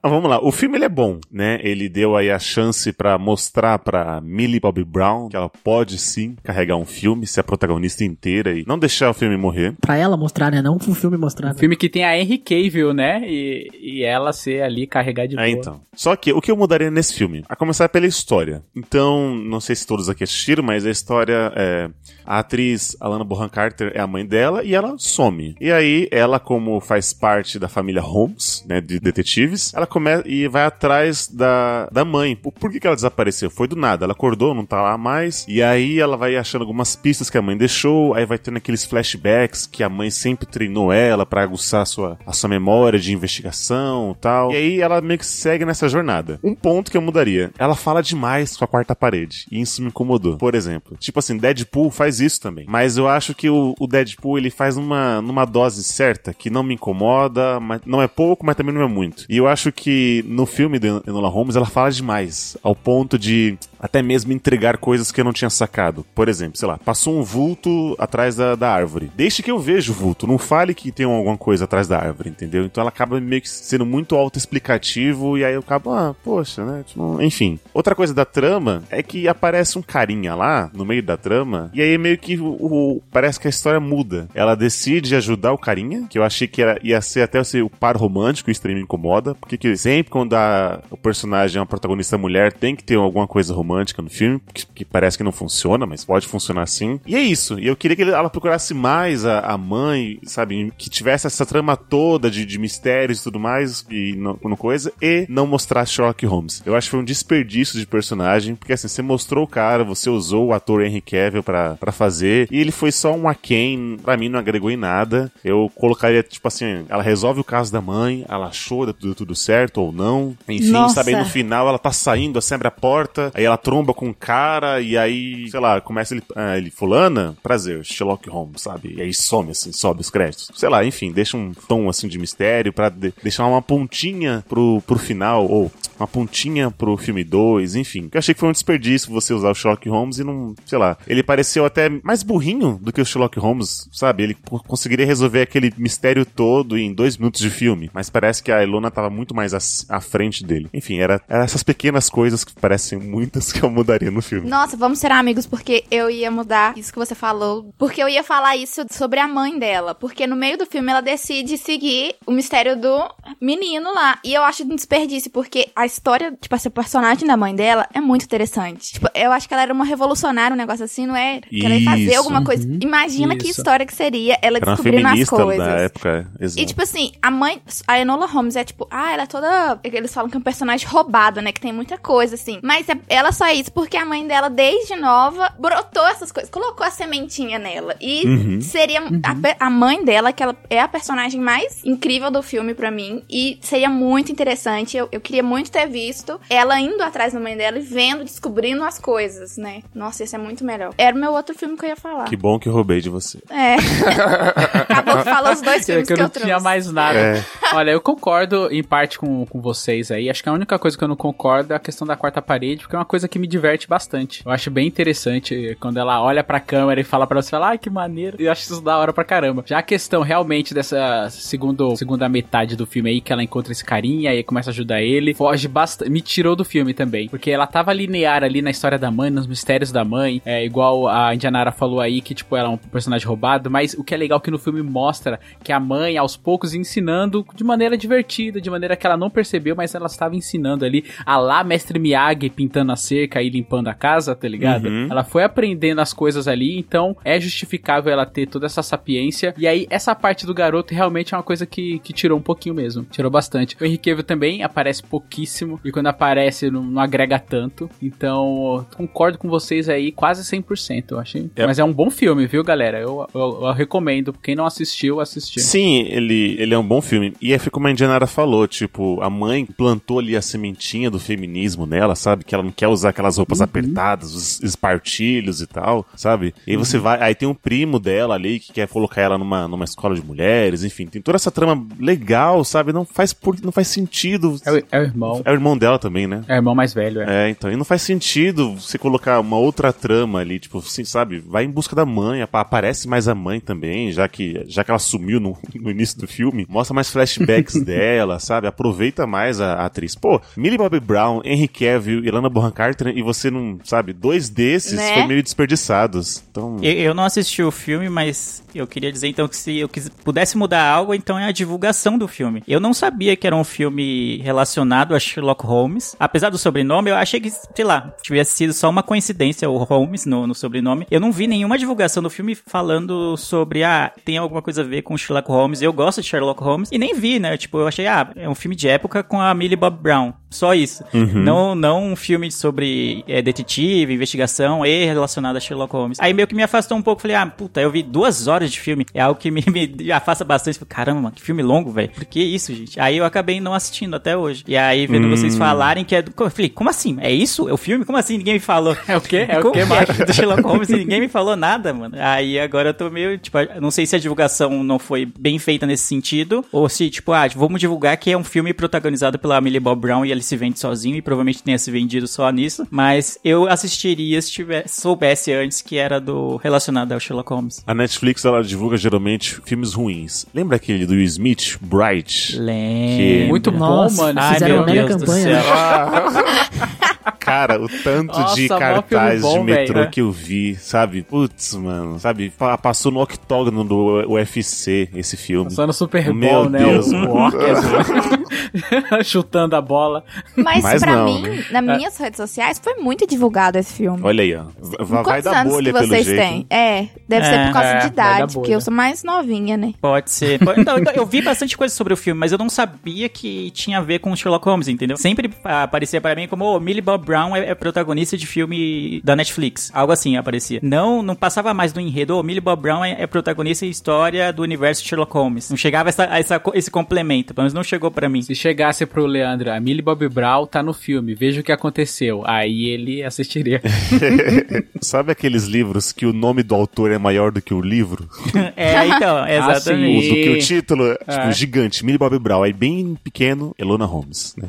Mas vamos lá, o filme ele é bom, né? Ele deu aí a chance pra mostrar pra Millie Bobby Brown que ela pode sim carregar um filme, ser a protagonista inteira e não deixar o filme morrer. pra ela mostrar, né? Não pro filme mostrar. Um né? filme que tem a Henry Cavill, né? E, e ela ser ali carregar de boa. É, então. Só que o que eu mudaria nesse filme? A começar pela história. Então, não sei se todos aqui assistiram, mas a história é. A atriz Alana Bonham Carter é a mãe dela e ela some. E aí, ela, como faz parte da família Holmes, né, de detetives, ela começa e vai atrás da, da mãe. Por, que, que ela desapareceu? Foi do nada. Ela acordou, não tá lá mais. E aí, ela vai achando algumas pistas que a mãe deixou. Aí vai tendo aqueles flashbacks que a mãe sempre treinou ela pra aguçar a sua, a sua memória de investigação tal. E aí, ela meio que segue nessa jornada. Um ponto que eu mudaria. Ela fala demais com a quarta parede. E isso me incomodou. Por exemplo, tipo assim, Deadpool faz isso também. Mas eu acho que o, o Deadpool ele faz numa, numa dose certa, que não me incomoda, mas não é pouco, mas também não é muito. E eu acho que no filme do Enola Holmes ela fala demais. Ao ponto de. Até mesmo entregar coisas que eu não tinha sacado. Por exemplo, sei lá, passou um vulto atrás da, da árvore. Deixe que eu veja o vulto, não fale que tem alguma coisa atrás da árvore, entendeu? Então ela acaba meio que sendo muito autoexplicativo e aí eu acabo, ah, poxa, né? Tipo, enfim. Outra coisa da trama é que aparece um carinha lá no meio da trama e aí meio que o, o- parece que a história muda. Ela decide ajudar o carinha, que eu achei que era, ia ser até ser o par romântico, isso também me incomoda, porque que sempre quando a, o personagem é uma protagonista mulher tem que ter alguma coisa romântica no filme, que, que parece que não funciona, mas pode funcionar sim. E é isso. E eu queria que ela procurasse mais a, a mãe, sabe, que tivesse essa trama toda de, de mistérios e tudo mais, e no, no coisa, e não mostrar Sherlock Holmes. Eu acho que foi um desperdício de personagem, porque assim, você mostrou o cara, você usou o ator Henry Cavill pra, pra fazer, e ele foi só um aquém, pra mim não agregou em nada. Eu colocaria, tipo assim, ela resolve o caso da mãe, ela achou deu tudo, tudo certo ou não, enfim, Nossa. sabe, aí no final ela tá saindo, assim, abre a porta, aí ela tromba com o cara, e aí, sei lá, começa ele, ah, ele fulana, prazer, Sherlock Holmes, sabe, e aí some, assim, sobe os créditos. Sei lá, enfim, deixa um tom, assim, de mistério pra de- deixar uma pontinha pro, pro final, ou uma pontinha pro filme 2, enfim. Eu achei que foi um desperdício você usar o Sherlock Holmes e não, sei lá, ele pareceu até mais burrinho do que o Sherlock Holmes, sabe? Ele co- conseguiria resolver aquele mistério todo em dois minutos de filme, mas parece que a Ilona tava muito mais à frente dele. Enfim, era, era essas pequenas coisas que parecem muitas que eu mudaria no filme. Nossa, vamos ser amigos porque eu ia mudar isso que você falou. Porque eu ia falar isso sobre a mãe dela. Porque no meio do filme ela decide seguir o mistério do menino lá. E eu acho um desperdício, porque a história, tipo, esse personagem da mãe dela é muito interessante. Tipo, eu acho que ela era uma revolucionária, um negócio assim, não é? Que ela ia fazer alguma coisa. Imagina que Isso. história que seria ela Era uma descobrindo as coisas. da época, exato. E, tipo assim, a mãe, a Enola Holmes é tipo, ah, ela é toda. Eles falam que é um personagem roubado, né? Que tem muita coisa, assim. Mas é- ela só é isso porque a mãe dela, desde nova, brotou essas coisas, colocou a sementinha nela. E Uhum. seria a, pe- a mãe dela, que ela é a personagem mais incrível do filme pra mim. E seria muito interessante. Eu, eu queria muito ter visto ela indo atrás da mãe dela e vendo, descobrindo as coisas, né? Nossa, esse é muito melhor. Era o meu outro filme que eu ia falar. Que bom que eu roubei de você. É. Acabou que falou os dois É filmes que eu que eu não trouxe. tinha mais nada. É. Olha, eu concordo em parte com, com vocês aí. Acho que a única coisa que eu não concordo é a questão da quarta parede, porque é uma coisa que me diverte bastante. Eu acho bem interessante quando ela olha pra câmera e fala pra você, ai, que maneiro. Eu acho isso da hora pra caramba. Já a questão realmente dessa segundo, segunda metade do filme aí, que ela encontra esse carinha e começa a ajudar ele, foge bastante. Me tirou do filme também. Porque ela tava linear ali na história da mãe, nos mistérios da mãe. É igual a Indianara falou aí, que tipo, ela é um personagem roubado. Mas o que é legal é que no filme mostra que a mãe, aos poucos, ensinando de maneira divertida, de maneira que ela não percebeu, mas ela estava ensinando ali a lá Mestre Miyagi pintando a cerca e limpando a casa, tá ligado? Uhum. Ela foi aprendendo as coisas ali, então é justificável ela ter toda essa sapiência. E aí, essa parte do garoto realmente é uma coisa que, que tirou um pouquinho mesmo. Tirou bastante. O Henrique Cavill também aparece pouquíssimo, e quando aparece não, não agrega tanto. Então, concordo com vocês aí, quase 100%, eu achei. É. Mas é um bom filme, viu, galera? Eu, eu, eu recomendo. Quem não assistiu, assistir. Sim, ele, ele é um bom filme. E é como a Indianara falou, tipo, a mãe plantou ali a sementinha do feminismo nela, sabe? Que ela não quer usar aquelas roupas apertadas, os espartilhos e tal, sabe? E aí você vai. Aí tem um primo dela ali que quer colocar ela numa, numa escola de mulheres, enfim, tem toda essa trama legal, sabe? Não faz, por, não faz sentido. É o, é o irmão. É o irmão dela também, né? É o irmão mais velho, é. É, então, e não faz sentido você colocar uma outra trama ali, tipo, assim, sabe? Vai em busca da mãe, apa- aparece mais a mãe também, já que, já que ela sumiu no, no início do filme, mostra mais flashbacks dela, sabe? Aproveita mais a, a atriz. Pô, Millie Bobby Brown, Henry Cavill e Lana Bonham Carter, e você não, sabe? Dois desses Né? foi meio desperdiçados. Então, Eu, eu não assisti o filme, mas eu queria dizer então que se eu quis, pudesse mudar algo, então é a divulgação do filme. Eu não sabia que era um filme relacionado a Sherlock Holmes. Apesar do sobrenome, eu achei que, sei lá, tivesse sido só uma coincidência o Holmes no, no sobrenome. Eu não vi nenhuma divulgação do filme falando sobre, ah, tem alguma coisa a ver com Sherlock Holmes. Eu gosto de Sherlock Holmes e nem vi, né? Tipo, eu achei, ah, é um filme de época com a Millie Bob Brown. Só isso. Não, não um filme sobre é, detetive, investigação e relacionado a Sherlock Holmes. Aí meio que me afastou um pouco. Falei, ah, puta, eu vi duas horas de filme. É algo que me, me afasta bastante. Falei, Caramba, que filme longo, velho. Por que isso, gente? Aí eu acabei não assistindo até hoje. E aí, vendo quando vocês falarem que é do. Eu falei, como assim? É isso? É o filme? Como assim? Ninguém me falou. É o quê? É o Como quê, que Marcos? é do Sherlock Holmes e ninguém me falou nada, mano. Aí agora eu tô meio, tipo, não sei se a divulgação não foi bem feita nesse sentido, ou se, tipo, ah, vamos divulgar que é um filme protagonizado pela Millie Bob Brown e ele se vende sozinho, e provavelmente tenha se vendido só nisso, mas eu assistiria se tivesse, soubesse antes que era do relacionado ao Sherlock Holmes. A Netflix, ela divulga geralmente filmes ruins. Lembra aquele do Will Smith, Bright? Lembro. Muito bom, Nossa, mano. Ai, Fizeram meu uma mega Deus do campanha. Cara, o tanto Nossa, de cartaz bom, de metrô velho. que eu vi, sabe? Putz, mano, sabe? Pa- Passou no octógono do UFC esse filme. Só no Super Meu Bowl, né? Deus, o. Walker chutando a bola. Mas, Mas pra não, mim, né? nas minhas redes sociais, foi muito divulgado esse filme. Olha aí, ó. V- Vai Quantos dar anos bolha que pelo vocês jeito. têm? É, deve É, ser por causa é, de vai idade, porque eu sou mais novinha, né? Pode ser. Então, eu vi bastante coisa sobre o filme, mas eu não sabia que tinha a ver com o Sherlock Holmes, entendeu? Sempre aparecia pra mim como, oh, Millie Bob Brown é, é protagonista de filme da Netflix. Algo assim aparecia. Não, não passava mais do enredo, oh, Millie Bob Brown é, é protagonista e história do universo de Sherlock Holmes. Não chegava essa, a essa, esse complemento, pelo menos não chegou pra mim. Se chegasse pro Leandro, a Millie Bob Brown tá no filme, veja o que aconteceu. Aí ele assistiria. Sabe aqueles livros que o nome do autor é maior do que o livro? É, então, O, exatamente. do que o título, é, tipo, É. gigante, Millie Bob Brown. Aí bem pequeno, Elona Holmes, né?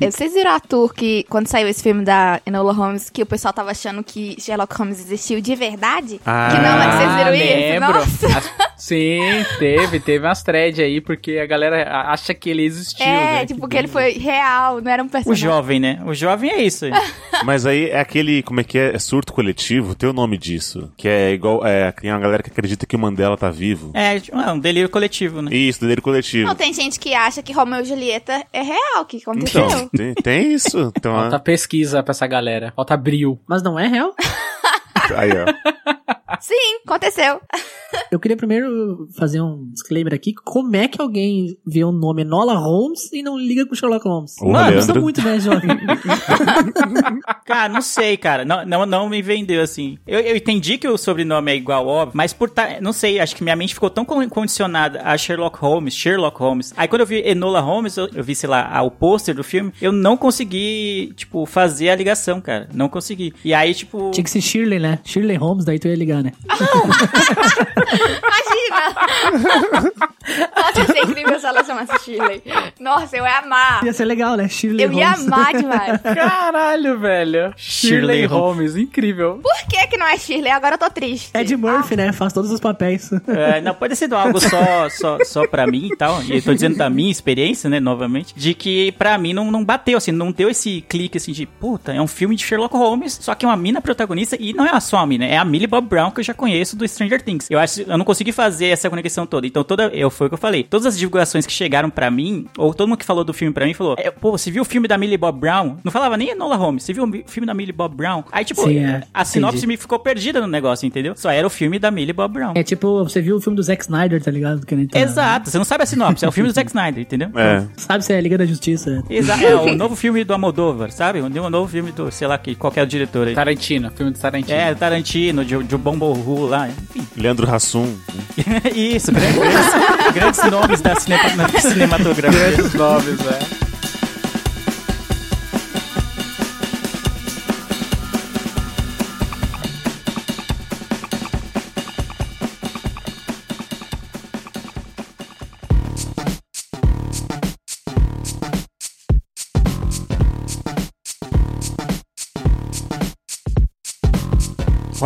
Vocês viram a tour que, quando saiu esse filme da Enola Holmes, que o pessoal tava achando que Sherlock Holmes existiu de verdade? Ah, que não, mas vocês viram isso? lembro. Nossa! As- Sim, teve, teve umas threads aí, porque a galera acha que ele existiu, É, né? tipo, que ele foi real, não era um O personagem. jovem, né? O jovem é isso. aí. Mas aí é aquele, como é que é? É surto coletivo? Tem o nome disso. Que é igual, é, tem uma galera que acredita que o Mandela tá vivo. É, é um delírio coletivo, né? Isso, delírio coletivo. Não, tem gente que acha que Romeu e Julieta é real, que aconteceu. Então, tem, tem isso. Então, Falta pesquisa pra essa galera. Falta bril. Mas não é real. aí, ó. Sim, aconteceu. Eu queria primeiro fazer um disclaimer aqui. Como é que alguém vê o nome Enola Holmes e não liga com Sherlock Holmes? Ô, Mano, Leandro. sou muito, né, jovem? Cara, não sei, cara. Não, não, não me vendeu assim. Eu, eu entendi que o sobrenome é igual, óbvio, mas por tá, não sei, acho que minha mente ficou tão con- condicionada a Sherlock Holmes, Sherlock Holmes. Aí quando eu vi Enola Holmes, eu, eu vi, sei lá, o pôster do filme, eu não consegui, tipo, fazer a ligação, cara. Não consegui. E aí, tipo. Tinha que ser Shirley, né? Shirley Holmes, daí tu ia ligar, né? Imagina! Nossa, ia ser incrível se ela chamasse Shirley. Nossa, eu ia amar. Ia ser legal, né? Shirley Eu ia Holmes. amar demais. Caralho, velho. Shirley Shirley Holmes, incrível. Por que que não é Shirley? Agora eu tô triste. Ed Murphy, né? Faz todos os papéis. É, não, pode ser algo só, só, só pra mim e tal. E eu tô dizendo da minha experiência, né, novamente, de que pra mim não, não bateu, assim, não deu esse clique, assim, de puta, é um filme de Sherlock Holmes, só que é uma mina protagonista e não é só uma mina, é a Millie Bob Brown que eu já conheço do Stranger Things. Eu acho, eu não consegui fazer essa conexão toda. Então, toda, eu, foi o que eu falei. Todas as divulgações que chegaram pra mim, ou todo mundo que falou do filme pra mim, falou, é, pô, você viu o filme da Millie Bob Brown? Não falava nem Enola Holmes, você viu o filme da Millie Bob Brown? Aí, tipo, Sim, é. a sinopse Entendi. me ficou perdida no negócio, entendeu? Só era o filme da Millie Bob Brown. É tipo, você viu o filme do Zack Snyder, tá ligado? Que nem tá- Exato, você não sabe a sinopse, é o filme do Zack Snyder, entendeu? É. Sabe se é Liga da Justiça. Exato, é o novo filme do Almodóvar, sabe? O o novo filme do, sei lá, que qualquer diretor aí. Tarantino, filme de Tarantino. É, Tarantino, de, de Bombo Ru lá, enfim. Leandro Hassum. Isso, grandes, grandes, nomes da cinematografia. Grandes nomes, é.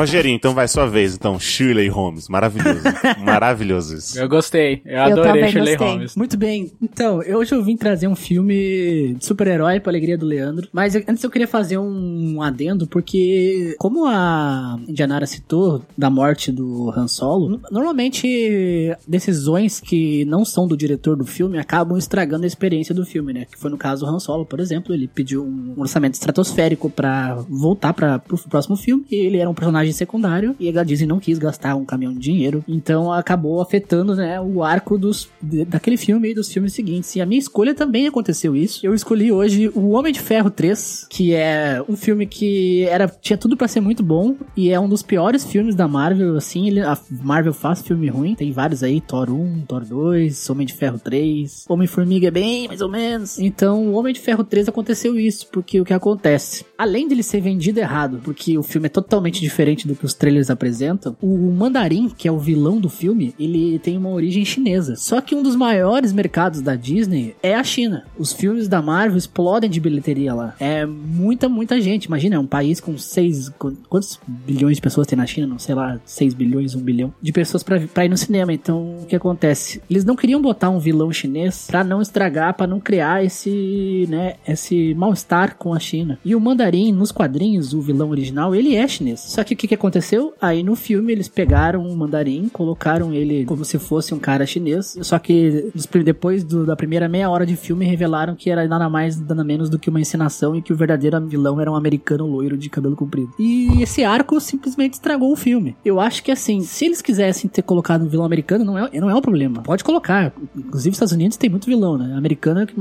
Rogerinho, então vai sua vez, então. Shirley Holmes. Maravilhoso. Maravilhoso isso. Eu gostei. Eu Eu adorei Shirley gostei. Holmes. Muito bem. Então, hoje eu vim trazer um filme de super-herói pra alegria do Leandro. Mas eu- antes eu queria fazer um adendo, porque como a Indianara citou da morte do Han Solo, normalmente decisões que não são do diretor do filme acabam estragando a experiência do filme, né? Que foi no caso do Han Solo, por exemplo. Ele pediu um orçamento estratosférico pra voltar para pro próximo filme. E ele era um personagem personagem secundário e a Disney não quis gastar um caminhão de dinheiro, então acabou afetando, né, o arco dos, daquele filme e dos filmes seguintes. E a minha escolha também aconteceu isso. Eu escolhi hoje O Homem de Ferro 3, que é um filme que era tinha tudo pra ser muito bom e é um dos piores filmes da Marvel, assim, ele, a Marvel faz filme ruim, tem vários aí, Thor 1, Thor 2, Homem de Ferro 3, Homem-Formiga é bem, mais ou menos. Então, o Homem de Ferro 3 aconteceu isso, porque o que acontece? Além dele ser vendido errado, porque o filme é totalmente diferente do que os trailers apresentam, o Mandarim, que é o vilão do filme, ele tem uma origem chinesa. Só que um dos maiores mercados da Disney é a China. Os filmes da Marvel explodem de bilheteria lá. É muita, muita gente. Imagina, é um país com 6. Quantos bilhões de pessoas tem na China? Não sei lá, 6 bilhões, 1 bilhão de pessoas pra, pra ir no cinema. Então, o que acontece? Eles não queriam botar um vilão chinês pra não estragar, pra não criar esse, né, esse mal-estar com a China. E o Mandarim, nos quadrinhos, o vilão original, ele é chinês. Só que que, que aconteceu? Aí no filme eles pegaram o Mandarim, colocaram ele como se fosse um cara chinês. Só que depois do- da primeira meia hora de filme revelaram que era nada mais, nada menos do que uma encenação e que o verdadeiro vilão era um americano loiro de cabelo comprido. E esse arco simplesmente estragou o filme. Eu acho que assim, se eles quisessem ter colocado um vilão americano, não é, não é um problema. Pode colocar. Inclusive, os Estados Unidos tem muito vilão, né? Americano é que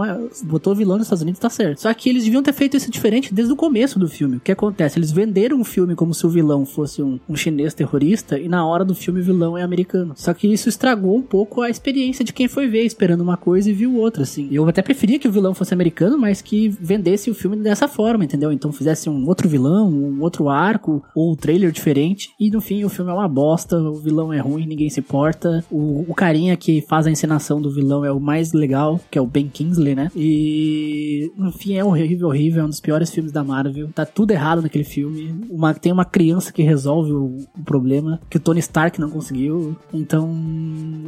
botou vilão nos Estados Unidos, tá certo. Só que eles deviam ter feito isso diferente desde o começo do filme. O que acontece? Eles venderam o filme como se o vilão fosse um, um chinês terrorista e na hora do filme o vilão é americano. Só que isso estragou um pouco a experiência de quem foi ver, esperando uma coisa e viu outra, assim. Eu até preferia que o vilão fosse americano, mas que vendesse o filme dessa forma, entendeu? Então fizesse um outro vilão, um outro arco, ou um trailer diferente. E no fim o filme é uma bosta, o vilão é ruim, ninguém se importa. O, o carinha que faz a encenação do vilão é o mais legal, que é o Ben Kingsley, né? E no fim é horrível, horrível, é um dos piores filmes da Marvel. Tá tudo errado naquele filme. Uma, tem uma criança que resolve o, o problema, que o Tony Stark não conseguiu. Então,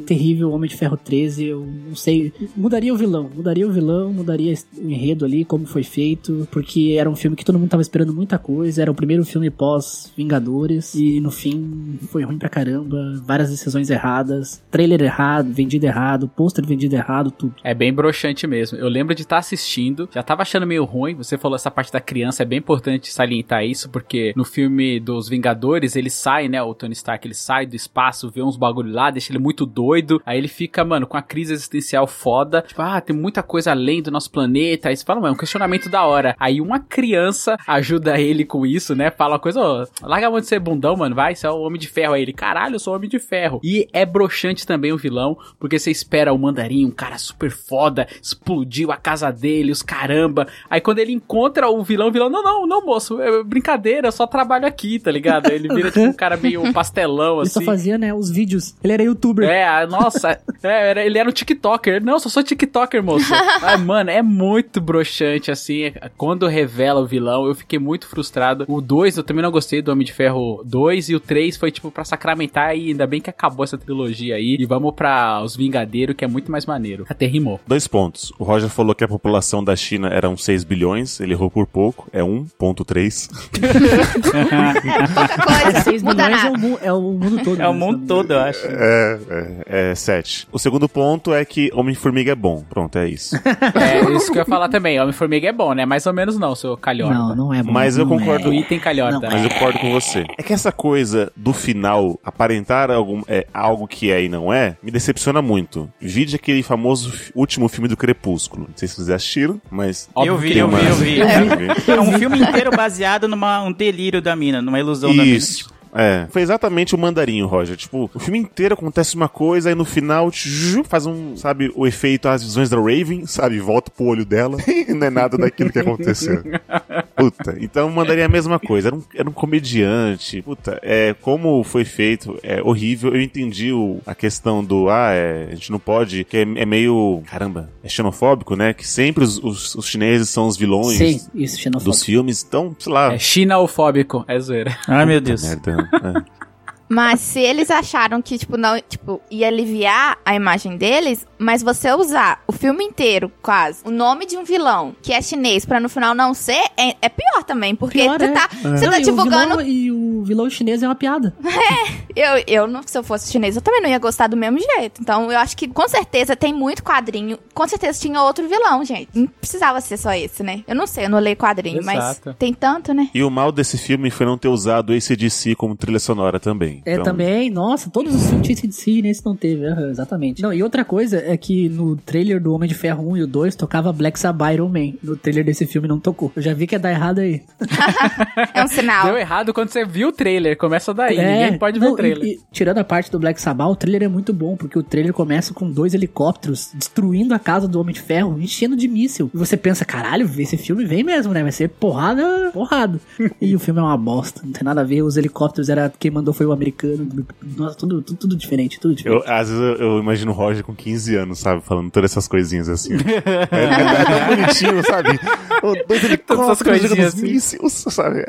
terrível, Homem de Ferro 13, eu não sei. Mudaria o vilão, mudaria o vilão, mudaria o enredo ali, como foi feito, porque era um filme que todo mundo tava esperando muita coisa, era o primeiro filme pós-Vingadores, e no fim foi ruim pra caramba, várias decisões erradas, trailer errado, vendido errado, pôster vendido errado, tudo. É bem broxante mesmo. Eu lembro de estar assistindo, já tava achando meio ruim. Você falou essa parte da criança, é bem importante salientar isso, porque no filme dos Vingadores, ele sai, né? O Tony Stark, ele sai do espaço, vê uns bagulho lá, deixa ele muito doido. Aí ele fica, mano, com a crise existencial foda. Tipo, ah, tem muita coisa além do nosso planeta. Aí você fala, mano, é um questionamento da hora. Aí uma criança ajuda ele com isso, né? Fala uma coisa, ó, larga a mão de ser bundão, mano, vai, você é o Homem de Ferro. Aí ele, caralho, eu sou o Homem de Ferro. E é broxante também o vilão, porque você espera o mandarim, um cara super foda, explodiu a casa dele, os caramba. Aí quando ele encontra o vilão, o vilão, não, não, não, moço, é brincadeira, eu só trabalho aqui, tá ligado? Aí ele vira tipo um cara meio pastelão, Ele assim. só fazia, né, os vídeos. Ele era youtuber. É, ah, nossa, é, era- ele era um TikToker. Não, só sou TikToker, moço. Ah, mano, é muito broxante, assim. Quando revela o vilão, eu fiquei muito frustrado. O 2, eu também não gostei do Homem de Ferro 2. E o 3 foi, tipo, pra sacramentar. E ainda bem que acabou essa trilogia aí. E vamos pra Os Vingadeiros, que é muito mais maneiro. Até rimou. Dois pontos. O Roger falou que a população da China era uns 6 bilhões, ele errou por pouco, é 1.3. Pouca coisa, 6 muda milhões é é o mundo todo. É o né? mundo todo, eu acho. É, é, é 7. O segundo ponto é que Homem-Formiga é bom. Pronto, é isso. É isso que eu ia falar também. Homem-Formiga é bom, né? Mais ou menos não, seu calhorda. Não, não é bom. Mas eu concordo. O item calhorda. Não, Mas eu concordo com você. É que essa coisa do final aparentar algum, é, algo que é e não é, me decepciona muito. Vide aquele famoso último filme do Crepúsculo. Não sei se vocês assistiram, mas. Eu vi, eu vi, eu vi. Eu vi. É um filme inteiro baseado numa um delírio da mina, numa ilusão da mina. É, foi exatamente o mandarinho, Roger. Tipo, o filme inteiro acontece uma coisa, aí no final faz um, sabe, o efeito as visões da Raven, sabe, volta pro olho dela e não é nada daquilo que aconteceu. Puta, então o mandarinho é a mesma coisa. Era um, era um comediante. Puta, é, como foi feito, é horrível. Eu entendi o, a questão do, ah, é, a gente não pode, que é, é meio, caramba, é xenofóbico, né? Que sempre os, os, os chineses são os vilões Sim, isso, dos filmes. Então, sei lá. É chinaofóbico. É zoeira. Ai, meu Deus. Merda. É. Mas se eles acharam que, tipo, não, tipo, ia aliviar a imagem deles, mas você usar o filme inteiro, quase, o nome de um vilão que é chinês pra no final não ser, é, é pior também, porque Pior você é. tá, você Não, tá e o divulgando. vilão e o vilão chinês é uma piada. Eu, eu não, se eu fosse chinês, eu também não ia gostar do mesmo jeito. Então, eu acho que com certeza tem muito quadrinho. Com certeza tinha outro vilão, gente. Não precisava ser só esse, né? Eu não sei, eu não leio quadrinho, Exato. mas tem tanto, né? E o mal desse filme foi não ter usado esse DC como trilha sonora também. É, Então, também, nossa, todos os filmes tinham si nesse não teve, aham, exatamente. Não, e outra coisa é que no trailer do Homem de Ferro 1 e o 2 tocava Black Sabbath Iron Man. No trailer desse filme não tocou. Eu já vi que é dar errado aí. É um sinal. Deu errado quando você viu o trailer. Começa daí. É, Ninguém pode ver não, o trailer. e- e tirando a parte do Black Sabbath, o trailer é muito bom, porque o trailer começa com dois helicópteros destruindo a casa do Homem de Ferro, enchendo de míssil. E você pensa, caralho, esse filme vem mesmo, né? Vai ser porrada, porrada. e o filme é uma bosta, não tem nada a ver. Os helicópteros era quem mandou foi o americano. Nossa, tudo, tudo, tudo diferente, tudo diferente. Eu, às vezes eu, eu imagino o Roger com 15 anos, sabe? Falando todas essas coisinhas assim. é, é- é bonitinho, sabe? Dois helicópteros coisinhas jogando assim. mísseis, sabe?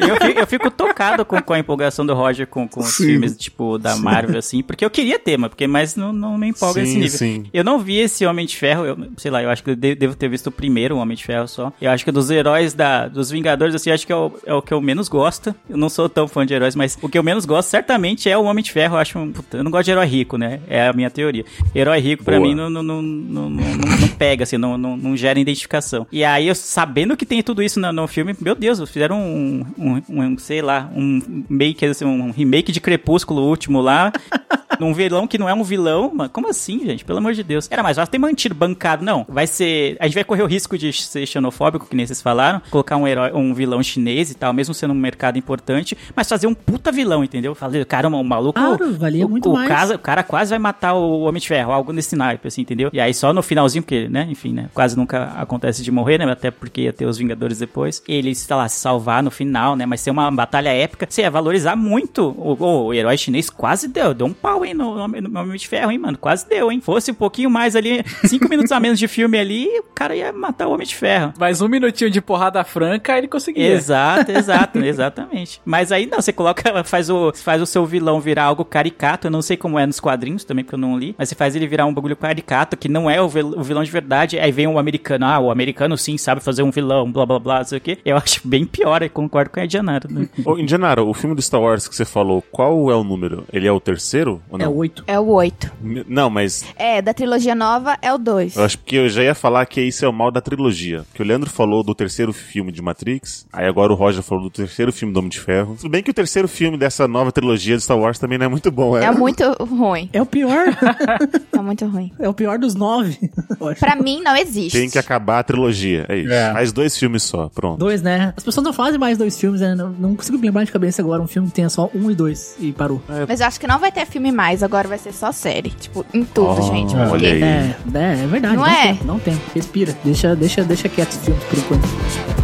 eu, fico, eu fico tocado com, com a empolgação do Roger com, com os Sim. filmes, tipo, da Marvel, assim, porque eu queria ter, mas, porque, mas não, não me empolga Sim, esse nível. sim. Eu não vi esse Homem de Ferro, eu, sei lá, eu acho que eu de- devo ter visto o primeiro Homem de Ferro só. Eu acho que dos heróis da, dos Vingadores, assim, eu acho que é o, é o que eu menos gosto. Eu não sou tão fã de heróis, mas o que eu menos gosto, certamente, é o Homem de Ferro. Eu acho, um- puta, eu não gosto de herói rico, né? É a minha teoria. Herói rico, pra Boa. mim, não, não, não, não, pega, assim, não, não, não gera identificação. E aí, eu sabendo que tem tudo isso no, no filme, meu Deus, fizeram um, um, um, sei lá, um make, assim, um remake de Crepúsculo último lá. num vilão que não é um vilão, mano. Como assim, gente? Pelo amor de Deus. Era mais fácil ter mantido bancado. Não, vai ser. A gente vai correr o risco de ser xenofóbico, que nem vocês falaram. Colocar um herói, um vilão chinês e tal, mesmo sendo um mercado importante, mas fazer um puta vilão, entendeu? Falei, caramba, o maluco. Claro, valia o, muito o mais. Casa, o cara quase vai matar o Homem de Ferro, algo nesse naipe, assim, entendeu? E aí só no finalzinho, porque, né, enfim, né, quase nunca acontece de morrer, né, até porque ia ter os Vingadores depois. Ele, sei lá, se salvar no final, né, mas ser uma batalha épica, você ia valorizar muito. O, o, o herói chinês quase deu, deu um pau, hein, no, no, no Homem de Ferro, hein, mano, quase deu, hein. Fosse um pouquinho mais ali, cinco minutos a menos de filme ali, cara ia matar o Homem de Ferro. Mais um minutinho de porrada franca, ele conseguia. Exato, exato, exatamente. Mas aí não, você coloca, faz o, faz o seu vilão virar algo caricato. Eu não sei como é nos quadrinhos também, porque eu não li. Mas você faz ele virar um bagulho caricato, que não é o, vil- o vilão de verdade. Aí vem um americano, ah, o americano sim sabe fazer um vilão, blá blá blá, não sei o quê. Eu acho bem pior, eu concordo com a Edianara. Né? Ô, Indianaro, o filme do Star Wars que você falou, qual é o número? Ele é o terceiro? Ou É não? o 8. É o 8. Não, mas É, da trilogia nova é o 2. eu acho que eu já ia falar que isso é o mal da trilogia. Porque o Leandro falou do terceiro filme de Matrix, aí agora o Roger falou do terceiro filme do Homem de Ferro. Tudo bem que o terceiro filme dessa nova trilogia de Star Wars também não é muito bom, é? É muito ruim. É o pior. É muito ruim. é o pior dos nove. Pra mim, não existe. Tem que acabar a trilogia, é isso. É. Faz dois filmes só, pronto. Dois, né? As pessoas não fazem mais dois filmes, né? Não, não consigo lembrar de cabeça agora um filme que tenha só um e dois e parou. Mas eu acho que não vai ter filme mais, agora vai ser só série. Tipo, em tudo, Oh, gente. olha porque- aí. É, é, é verdade. Não Não, é? tem, não tem. Respira. Deixa, deixa, deixa quieto os filmes por enquanto.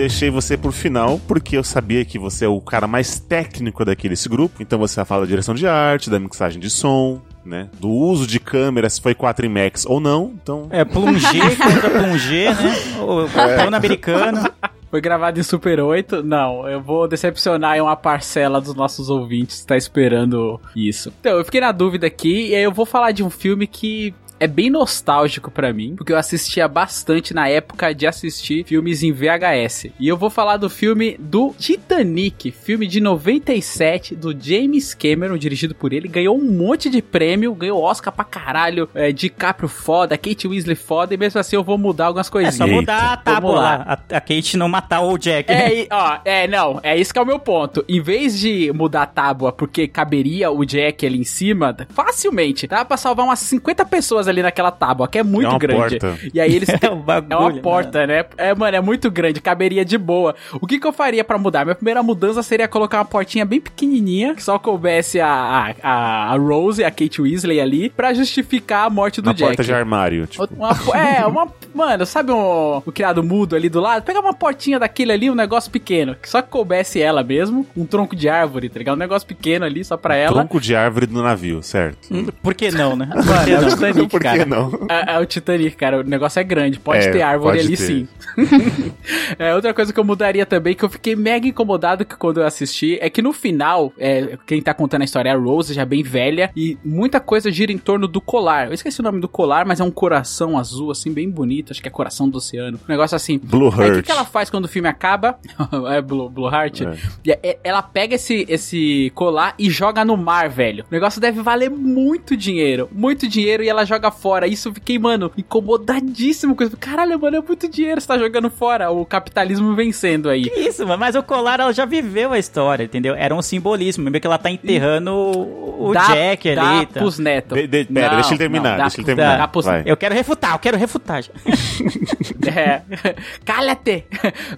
Deixei você por final porque eu sabia que você é o cara mais técnico daqui desse grupo. Então você vai falar da direção de arte, da mixagem de som, né? Do uso de câmera, se foi 4 IMAX ou não. Então, É, plungê contra plungê, né? O plano americano. Foi gravado em Super 8? Não, eu vou decepcionar uma parcela dos nossos ouvintes que tá esperando isso. Então, eu fiquei na dúvida aqui e aí eu vou falar de um filme que é bem nostálgico pra mim, porque eu assistia bastante na época de assistir filmes em VHS. E eu vou falar do filme do Titanic, filme de 97 do James Cameron, dirigido por ele, ganhou um monte de prêmio, ganhou Oscar pra caralho, é, DiCaprio foda, Kate Winslet foda, e mesmo assim eu vou mudar algumas É coisinhas. só mudar a tábua. A, a Kate não matar o Jack. né? É, ó, é, não, é isso que é o meu ponto. Em vez de mudar a tábua porque caberia o Jack ali em cima, facilmente, dá pra salvar umas 50 pessoas ali naquela tábua, que é muito É uma grande. porta. E aí eles É um bagulho, É uma porta, né? É, mano, é muito grande, caberia de boa. O que que eu faria pra mudar? Minha primeira mudança seria colocar uma portinha bem pequenininha, que só coubesse a, a, a Rose e a Kate Weasley ali, pra justificar a morte do na Jack. porta de armário. Tipo, Uma- é, uma, mano, sabe um, o criado mudo ali do lado? Pegar uma portinha daquele ali, um negócio pequeno, que só que coubesse ela mesmo, um tronco de árvore, tá ligado? Um negócio pequeno ali, só pra ela. Tronco de árvore do navio, certo? Por que não, né? Mano, é o Titanic, Por que cara. não? É, é o Titanic, cara. O negócio é grande. Pode É, ter árvore pode ali ter. sim. é, outra coisa que eu mudaria também, que eu fiquei mega incomodado que quando eu assisti, é que no final, é, quem tá contando a história é a Rose, já bem velha, e muita coisa gira em torno do colar. Eu esqueci o nome do colar, mas é um coração azul, assim, bem bonito. Acho que é coração do oceano. Um negócio assim. Blue Aí o que, Heart. que ela faz quando o filme acaba? é Blue, Blue Heart. É. E é- ela pega esse, esse colar e joga no mar, velho. O negócio deve valer muito dinheiro. Muito dinheiro e ela joga fora. Isso eu fiquei, mano, incomodadíssimo com isso. Caralho, mano, é muito dinheiro você tá jogando fora. O capitalismo vencendo aí. Que Isso, mano, mas o colar ela já viveu a história, entendeu? Era um simbolismo, meio que ela tá enterrando o, o Dá- Jack dá ali. tá. pros netos. De- de- pera, deixa ele terminar, dá- deixa ele terminar. Dá. Eu quero refutar, eu quero refutar. É. Cala-te!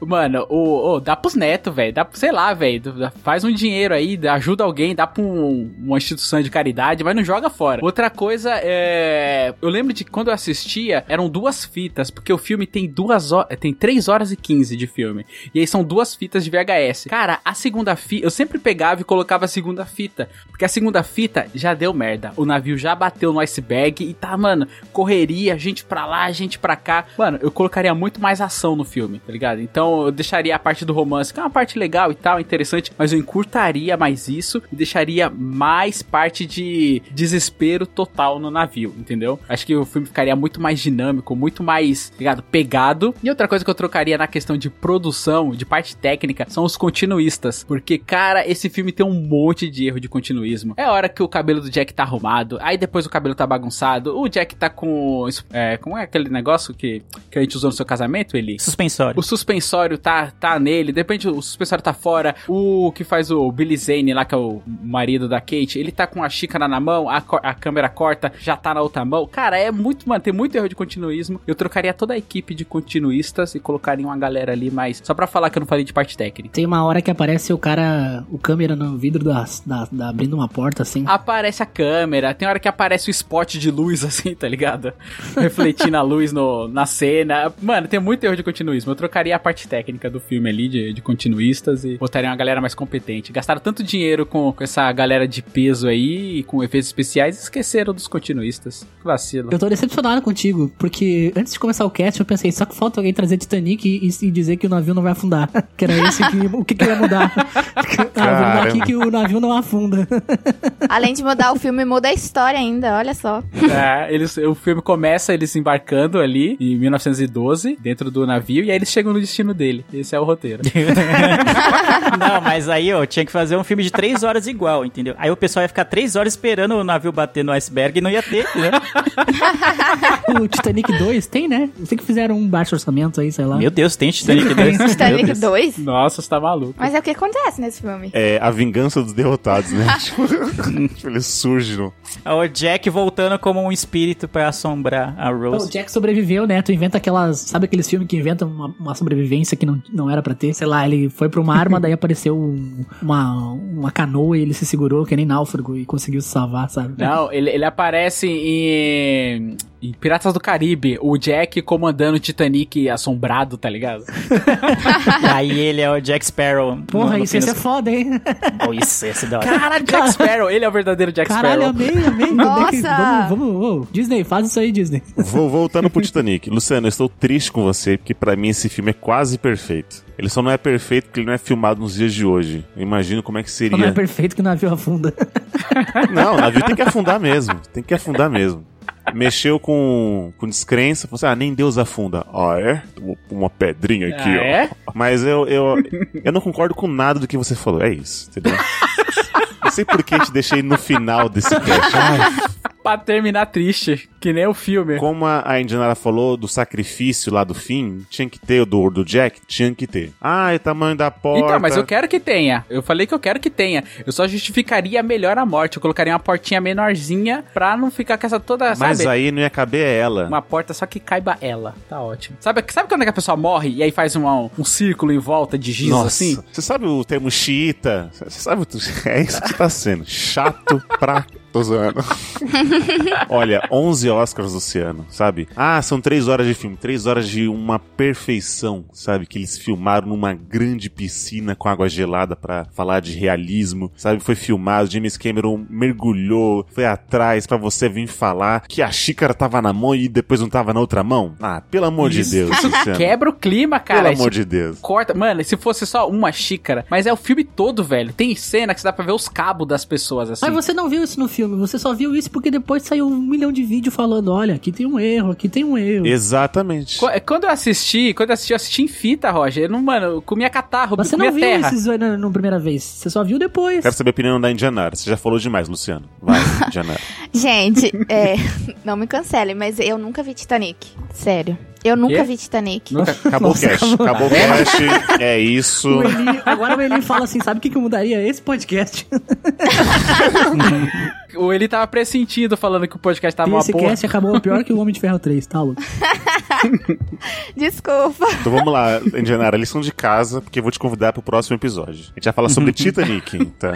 Mano, o, o- dá pros netos, velho. Dá, sei lá, velho. Faz um dinheiro aí, ajuda alguém, dá pra um- uma instituição de caridade, mas não joga fora. Outra coisa é. Eu lembro de quando eu assistia, eram duas fitas, porque o filme tem duas horas. Tem 3 horas e 15 de filme. E aí são duas fitas de VHS. Cara, a segunda fita. Eu sempre pegava e colocava a segunda fita. Porque a segunda fita já deu merda. O navio já bateu no iceberg e tá, mano, correria, gente pra lá, gente pra cá. Mano, eu colocaria muito mais ação no filme, tá ligado? Então eu deixaria a parte do romance, que é uma parte legal e tal, interessante, mas eu encurtaria mais isso e deixaria mais parte de desespero total no navio, entendeu? Acho que o filme ficaria muito mais dinâmico, muito mais, tá ligado? Pegado. E outra coisa que eu trocaria na questão de produção, de parte técnica, são os continuistas. Porque, cara, esse filme tem um monte de erro de continuismo. É hora que o cabelo do Jack tá arrumado, aí depois o cabelo tá bagunçado, o Jack tá com. É, como é aquele negócio que, que a gente usou no seu casamento, ele? Suspensório. O suspensório tá, tá nele, de repente o suspensório tá fora. O que faz o Billy Zane lá, que é o marido da Kate, ele tá com a xícara na mão, a, a câmera corta, já tá na outra mão. Cara, é muito, mano, tem muito erro de continuismo. Eu trocaria toda a equipe de continuistas e colocaria uma galera ali mais. Só pra falar que eu não falei de parte técnica. Tem uma hora que aparece o cara, o câmera no vidro da, da, da- abrindo uma porta assim. Aparece a câmera, tem hora que aparece o spot de luz, assim, tá ligado? Refletindo a luz no, na cena. Mano, tem muito erro de continuismo. Eu trocaria a parte técnica do filme ali, de, de continuistas, e botaria uma galera mais competente. Gastaram tanto dinheiro com, com essa galera de peso aí, e com efeitos especiais, e esqueceram dos continuistas. Que vacilo. Eu tô decepcionado contigo, porque antes de começar o cast eu pensei, só que falta alguém trazer Titanic e, e dizer que o navio não vai afundar. Que era esse que, o que, que ia mudar. ah, vou mudar aqui que o navio não afunda. Além de mudar o filme, muda a história ainda, olha só. É, eles, o filme começa eles embarcando ali em 1912, dentro do navio, e aí eles chegam no destino dele. Esse é o roteiro. Não, mas aí, ó, tinha que fazer um filme de três horas igual, entendeu? Aí o pessoal ia ficar três horas esperando o navio bater no iceberg e não ia ter, né? o Titanic 2 tem, né? Eu sei que fizeram um baixo orçamento aí, sei lá. Meu Deus, tem Titanic 2. Meu Titanic Deus. 2? Nossa, você tá maluco. Mas é o que acontece nesse filme. É a vingança dos derrotados, né? tipo, tipo, ele surge no. É O Jack voltando como um espírito pra assombrar a O Rose. Jack sobreviveu, né? Tu inventa aquelas. Sabe aqueles filmes que inventam uma, uma sobrevivência que não, não era pra ter? Sei lá, ele foi pra uma arma, daí apareceu um- uma, uma canoa e ele se segurou, que nem náufrago, e conseguiu se salvar, sabe? Não, ele, ele aparece em, em Piratas do Caribe, o Jack comandando o Titanic assombrado, tá ligado? E aí ele é o Jack Sparrow. Porra, no- isso ia ser das- foda, hein? Oh, isso ia ser da hora. Caralho, Jack Sparrow, ele é o verdadeiro Jack Caralho, Sparrow. amei, amei. Nossa! É Vamos, vamos, ô, Disney, faz isso aí, Disney. Vou voltando pro Titanic. Luciano, eu estou triste com você, porque pra mim esse filme é quase perfeito. Ele só não é perfeito porque ele não é filmado nos dias de hoje. Eu imagino como é que seria. Não é perfeito que o navio afunda. Não, o navio tem que afundar mesmo. Tem que afundar mesmo. Mexeu com, com descrença, falou assim, ah, nem Deus afunda. Ah, é? Uma pedrinha aqui, Ah, ó. é? Mas eu, eu, eu não concordo com nada do que você falou. É isso, entendeu? Não sei por que te deixei no final desse cast. Ai, Pra terminar triste, que nem o filme. como a, Indianara falou do sacrifício lá do fim, tinha que ter o do, do Jack? Tinha que ter. Ah, é o tamanho da porta. Então, mas eu quero que tenha. Eu falei que eu quero que tenha. Eu só justificaria melhor a morte. Eu colocaria uma portinha menorzinha pra não ficar com essa toda, Mas sabe? aí não ia caber ela. Uma porta só que caiba ela. Tá ótimo. Sabe, sabe quando é que a pessoa morre e aí faz um, um círculo em volta de giz Nossa, assim? Você sabe o termo xiita? Você sabe o... É isso que tá sendo. Chato pra... Tô zoando. Olha, 11 Oscars, Luciano, sabe? Ah, são três horas de filme, três horas de uma perfeição, sabe? Que eles filmaram numa grande piscina com água gelada pra falar de realismo, sabe? Foi filmado, James Cameron mergulhou, foi atrás pra você vir falar que a xícara tava na mão e depois não tava na outra mão. Ah, pelo amor de Deus, Luciano. Quebra o clima, cara. Pelo Isso amor de Deus. Corta. Mano, se fosse só uma xícara. Mas é o filme todo, velho. Tem cena que você dá pra ver os cabos das pessoas assim. Mas você não viu isso no filme, você só viu isso porque depois saiu um milhão de vídeos falando, olha, aqui tem um erro, aqui tem um erro. Exatamente. Qu- Quando eu assisti, quando eu assisti, eu assisti em fita, Roger. Eu não, mano, eu comia catarro, Você comia não viu terra. esses na, na primeira vez, você só viu depois. Quero saber a opinião da Indianara. Você já falou demais, Luciano. Vai, Indianara. Gente, é, não me cancele, mas eu nunca vi Titanic. Sério. Eu nunca Quê? vi Titanic. Acabou Nossa, o cast. acabou. O cast. É isso. O Eli- agora o Eli fala assim, sabe o que, que eu mudaria esse podcast? Ou ele tava pressentindo falando que o podcast tava uma esse porra. cast acabou pior que o Homem de Ferro 3, tá louco? Desculpa. Então vamos lá, Indianara, lição de casa, porque eu vou te convidar pro próximo episódio. A gente vai falar sobre Titanic, tá?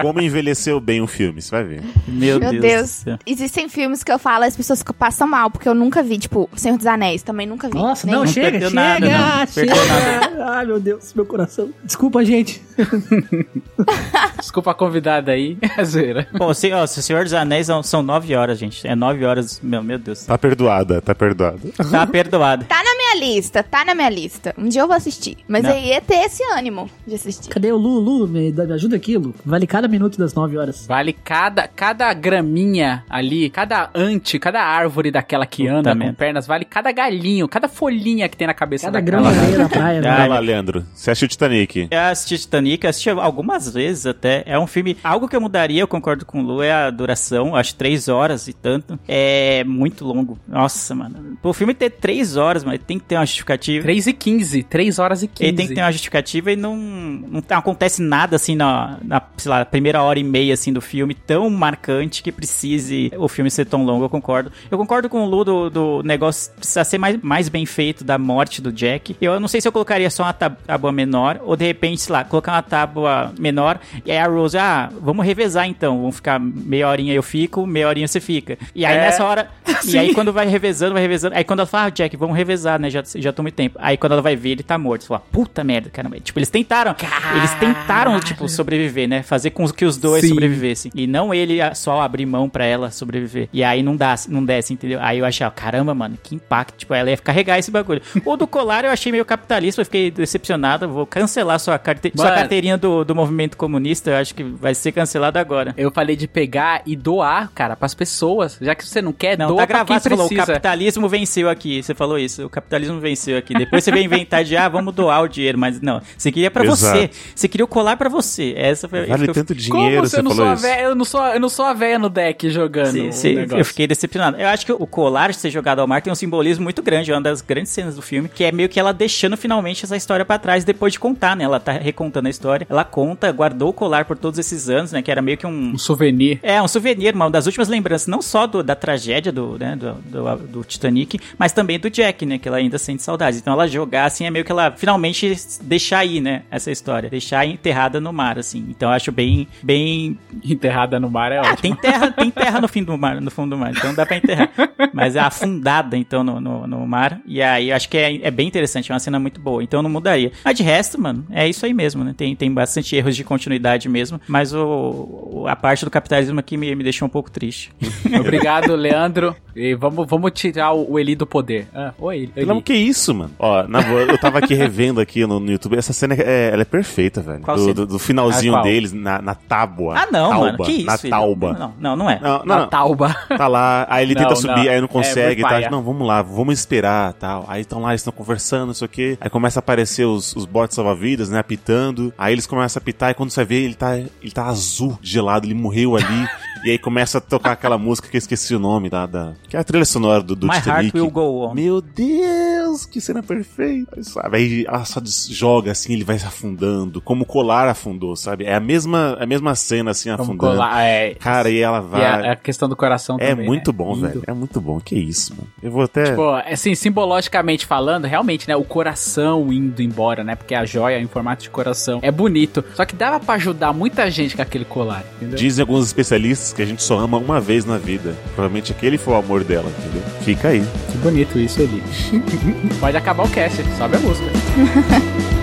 Como envelheceu bem o filme, você vai ver. Meu, Meu Deus. Deus. Existem filmes que eu falo as pessoas que passam mal, porque eu nunca vi, tipo, Senhor dos Anéis, também nunca vi. Nossa, não, chega, chega, nada, não. chega. Perdeu Ai, meu Deus, meu coração. Desculpa, gente. Desculpa a convidada aí. É zoeira. Pô, se, ó, se o Senhor dos Anéis são, são nove horas, gente. É nove horas, meu, meu Deus. Tá perdoada, tá perdoada. Tá perdoado. Tá na minha lista, tá na minha lista. Um dia eu vou assistir. Mas Não. eu ia ter esse ânimo de assistir. Cadê o Lu? Lu, me, ajuda aqui, Lu. Vale cada minuto das 9 horas. Vale cada, cada graminha ali, cada ante, cada árvore daquela que Puta anda merda. com pernas, vale cada galhinho, cada folhinha que tem na cabeça Cada daquela. grama areia na praia, Vai né? lá, Leandro. Você assistiu Titanic? Eu assisti Titanic, assisti algumas vezes até. É um filme. Algo que eu mudaria, eu concordo com o Lu, é a duração. Acho três horas e tanto. É muito longo. Nossa, mano. O filme ter três horas, mas tem que ter uma justificativa. 3 e 15, 3 horas e 15. Ele tem que ter uma justificativa e não, não tá- acontece nada assim na, na, sei lá, primeira hora e meia assim do filme tão marcante que precise o filme ser tão longo, eu concordo. Eu concordo com o Lu do, do negócio precisar ser mais, mais bem feito da morte do Jack. Eu não sei se eu colocaria só uma tab- tábua menor ou de repente, sei lá, colocar uma tábua menor e aí a Rose, ah, vamos revezar então, vamos ficar meia horinha eu fico, meia horinha você fica. E aí É. nessa hora, e Sim. aí quando vai revezando, vai revezando, aí quando ela fala, ah, Jack, vamos revezar, né, já, já tô muito tempo. Aí quando ela vai ver, ele tá morto. Você fala, puta merda, caramba. Tipo, eles tentaram, eles tentaram, tipo, sobreviver, né, fazer com que os dois Sim. sobrevivessem. E não ele só abrir mão pra ela sobreviver. E aí não dá, não desce, entendeu? Aí eu achei, ó, caramba, mano, que impacto. Tipo, ela ia carregar esse bagulho. O do colar eu achei meio capitalista, eu fiquei decepcionado. Vou cancelar sua, carte... sua carteirinha do, do movimento comunista. Eu acho que vai ser cancelado agora. Eu falei de pegar e doar, cara, pras pessoas. Já que você não quer, Não, doa tá pra quem gravado, você falou, o precisa. capitalismo venceu aqui. Você falou isso, o capitalismo venceu aqui. Depois você veio inventar de, ah, vamos doar o dinheiro, mas não, você queria pra Exato. você. Você queria o colar pra você. Essa foi Vale eu, tanto Como dinheiro, você você não sou falou a isso. véia, eu não sou, eu não sou a véia no deck jogando Sim, sim, eu fiquei decepcionado. Eu acho que o colar ser jogado ao mar tem um simbolismo muito grande, é uma das grandes cenas do filme, que é meio que ela deixando finalmente essa história pra trás depois de contar, né? Ela tá recontando a história. Ela conta, guardou o colar por todos esses anos, né? Que era meio que um Um souvenir. é, um souvenir, uma das últimas lembranças, não só do- da tragédia do, né, do, do, do Titanic, mas também do Jack, né, que ela ainda sente saudades. Então ela jogar, assim, é meio que ela finalmente deixar aí, né, essa história. Deixar enterrada no mar, assim. Então eu acho bem, bem... Enterrada no mar é Ah, ótimo. tem terra, tem terra no fim do mar, no fundo do mar, então dá pra enterrar. Mas é afundada, então, no, no, no mar. E aí eu acho que é, é bem interessante, é uma cena muito boa. Então eu não mudaria. Mas de resto, mano, é isso aí mesmo, né? Tem, tem bastante erros de continuidade mesmo. Mas o, a parte do capitalismo aqui me, me deixou um pouco triste. Obrigado, Leandro. E vamos, vamos tirar o, o Eli do poder. Ah, oi, Eli. Pelo amor que isso, mano? Ó, na boa, eu tava aqui revendo aqui no, no YouTube. Essa cena é, ela é perfeita, velho. Qual Do, cena? do, do finalzinho Ah, qual? deles na, na tábua. Ah, não, Tauba, mano. Que isso? Na filho? tauba. Não, não, não é. Não, não, Na não. tauba. Tá lá, aí ele Não, tenta subir, não. aí não consegue, É, tá? Não, vamos lá, vamos esperar, tal. Aí estão lá, eles estão conversando, não sei o quê. Aí começa a aparecer os, os botes salva-vidas, né, apitando. Aí eles começam a apitar e quando você vê, ele tá, ele tá azul, gelado, ele morreu ali. E aí começa a tocar aquela música que eu esqueci o nome da, da que é a trilha sonora do, do My Titanic. Heart Will Go On. Meu Deus que cena perfeita, sabe? Aí ela só joga assim, ele vai afundando, como o colar afundou, sabe? É a mesma, a mesma cena assim Vamos afundando. colar, é, Cara, e ela e vai. a, a questão do coração É também, muito né? bom, Lindo. velho. É muito bom. Que isso, mano. Eu vou até. Tipo, assim, simbologicamente falando, realmente, né, o coração indo embora, né, porque a joia em formato de coração é bonito. Só que dava pra ajudar muita gente com aquele colar, entendeu? Dizem alguns especialistas que a gente só ama uma vez na vida. Provavelmente aquele foi o amor dela, entendeu? Fica aí. Que bonito isso, Eli. Pode acabar o cast, sobe a música.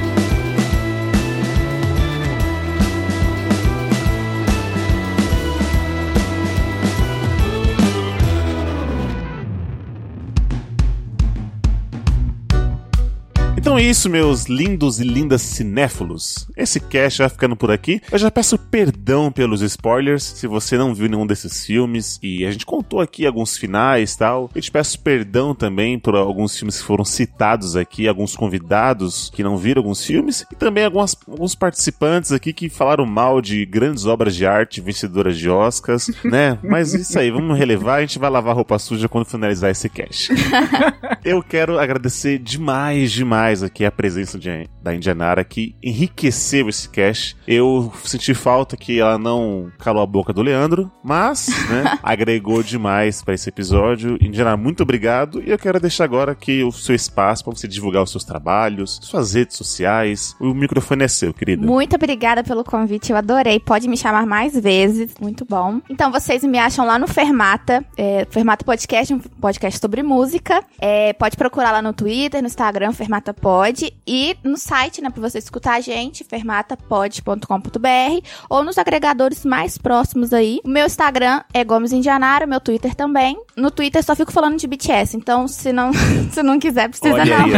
Então é isso, meus lindos e lindas cinéfilos. Esse cast vai ficando por aqui. Eu já peço perdão pelos spoilers, se você não viu nenhum desses filmes. E a gente contou aqui alguns finais e tal. Eu te peço perdão também por alguns filmes que foram citados aqui, alguns convidados que não viram alguns filmes. E também algumas, alguns participantes aqui que falaram mal de grandes obras de arte vencedoras de Oscars, né? Mas isso aí, vamos relevar. A gente vai lavar roupa suja quando finalizar esse cast. Eu quero agradecer demais, demais aqui a presença de- da Indianara que enriqueceu esse cast. Eu senti falta que ela não calou a boca do Leandro, mas, né, agregou demais para esse episódio. Indianara, muito obrigado. E eu quero deixar agora aqui o seu espaço para você divulgar os seus trabalhos, suas redes sociais. O microfone é seu, querida. Muito obrigada pelo convite, eu adorei. Pode me chamar mais vezes, muito bom. Então, vocês me acham lá no Fermata, é, Fermata Podcast, um podcast sobre música. É, pode procurar lá no Twitter, no Instagram, Fermata Pod, e no site, né, pra você escutar a gente, fermatapod.com.br, ou nos agregadores mais próximos aí. O meu Instagram é Gomes Indianara, meu Twitter também. No Twitter só fico falando de BTS, então se não, se não quiser, precisa Olha não.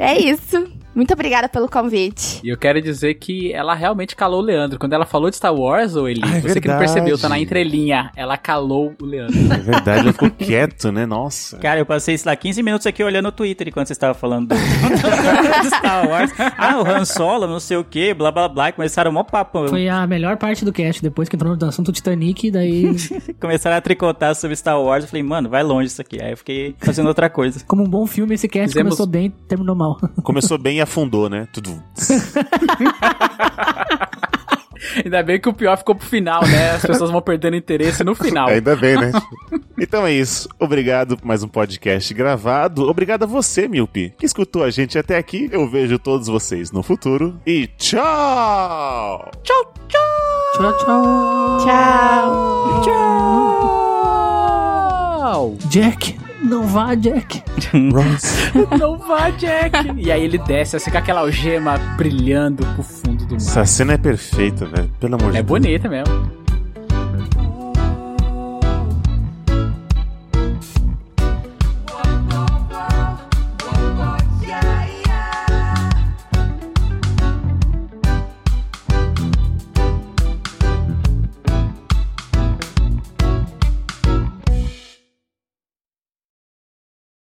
É isso. Muito obrigada pelo convite. E eu quero dizer que ela realmente calou o Leandro. Quando ela falou de Star Wars, ou Eli, Ah, é você que não verdade. percebeu, tá na entrelinha. Ela calou o Leandro. É verdade, ele ficou quieto, né? Nossa. Cara, eu passei, sei lá, 15 minutos aqui olhando o Twitter enquanto você estava falando do, do Star Wars. Ah, o Han Solo, não sei o que, blá blá blá. e Começaram mó papo. Foi a melhor parte do cast, depois que entrou no assunto Titanic, daí, Começaram a tricotar sobre Star Wars. Eu falei, mano, vai longe isso aqui. Aí eu fiquei fazendo outra coisa. como um bom filme, esse cast Fizemos- começou bem terminou mal. Começou bem e afundou, né? Tudo. Ainda bem que o pior ficou pro final, né? As pessoas vão perdendo interesse no final. Ainda bem, né? então é isso. Obrigado por mais um podcast gravado. Obrigado a você, Milpi, que escutou a gente até aqui. Eu vejo todos vocês no futuro. E tchau! Tchau, tchau! Tchau, tchau. Tchau. Tchau! Jack, não vá, Jack. Não vá, Jack! E aí ele desce assim com aquela algema brilhando pro fundo do mar. Essa cena é perfeita, velho. Pelo amor de É Deus. bonita mesmo.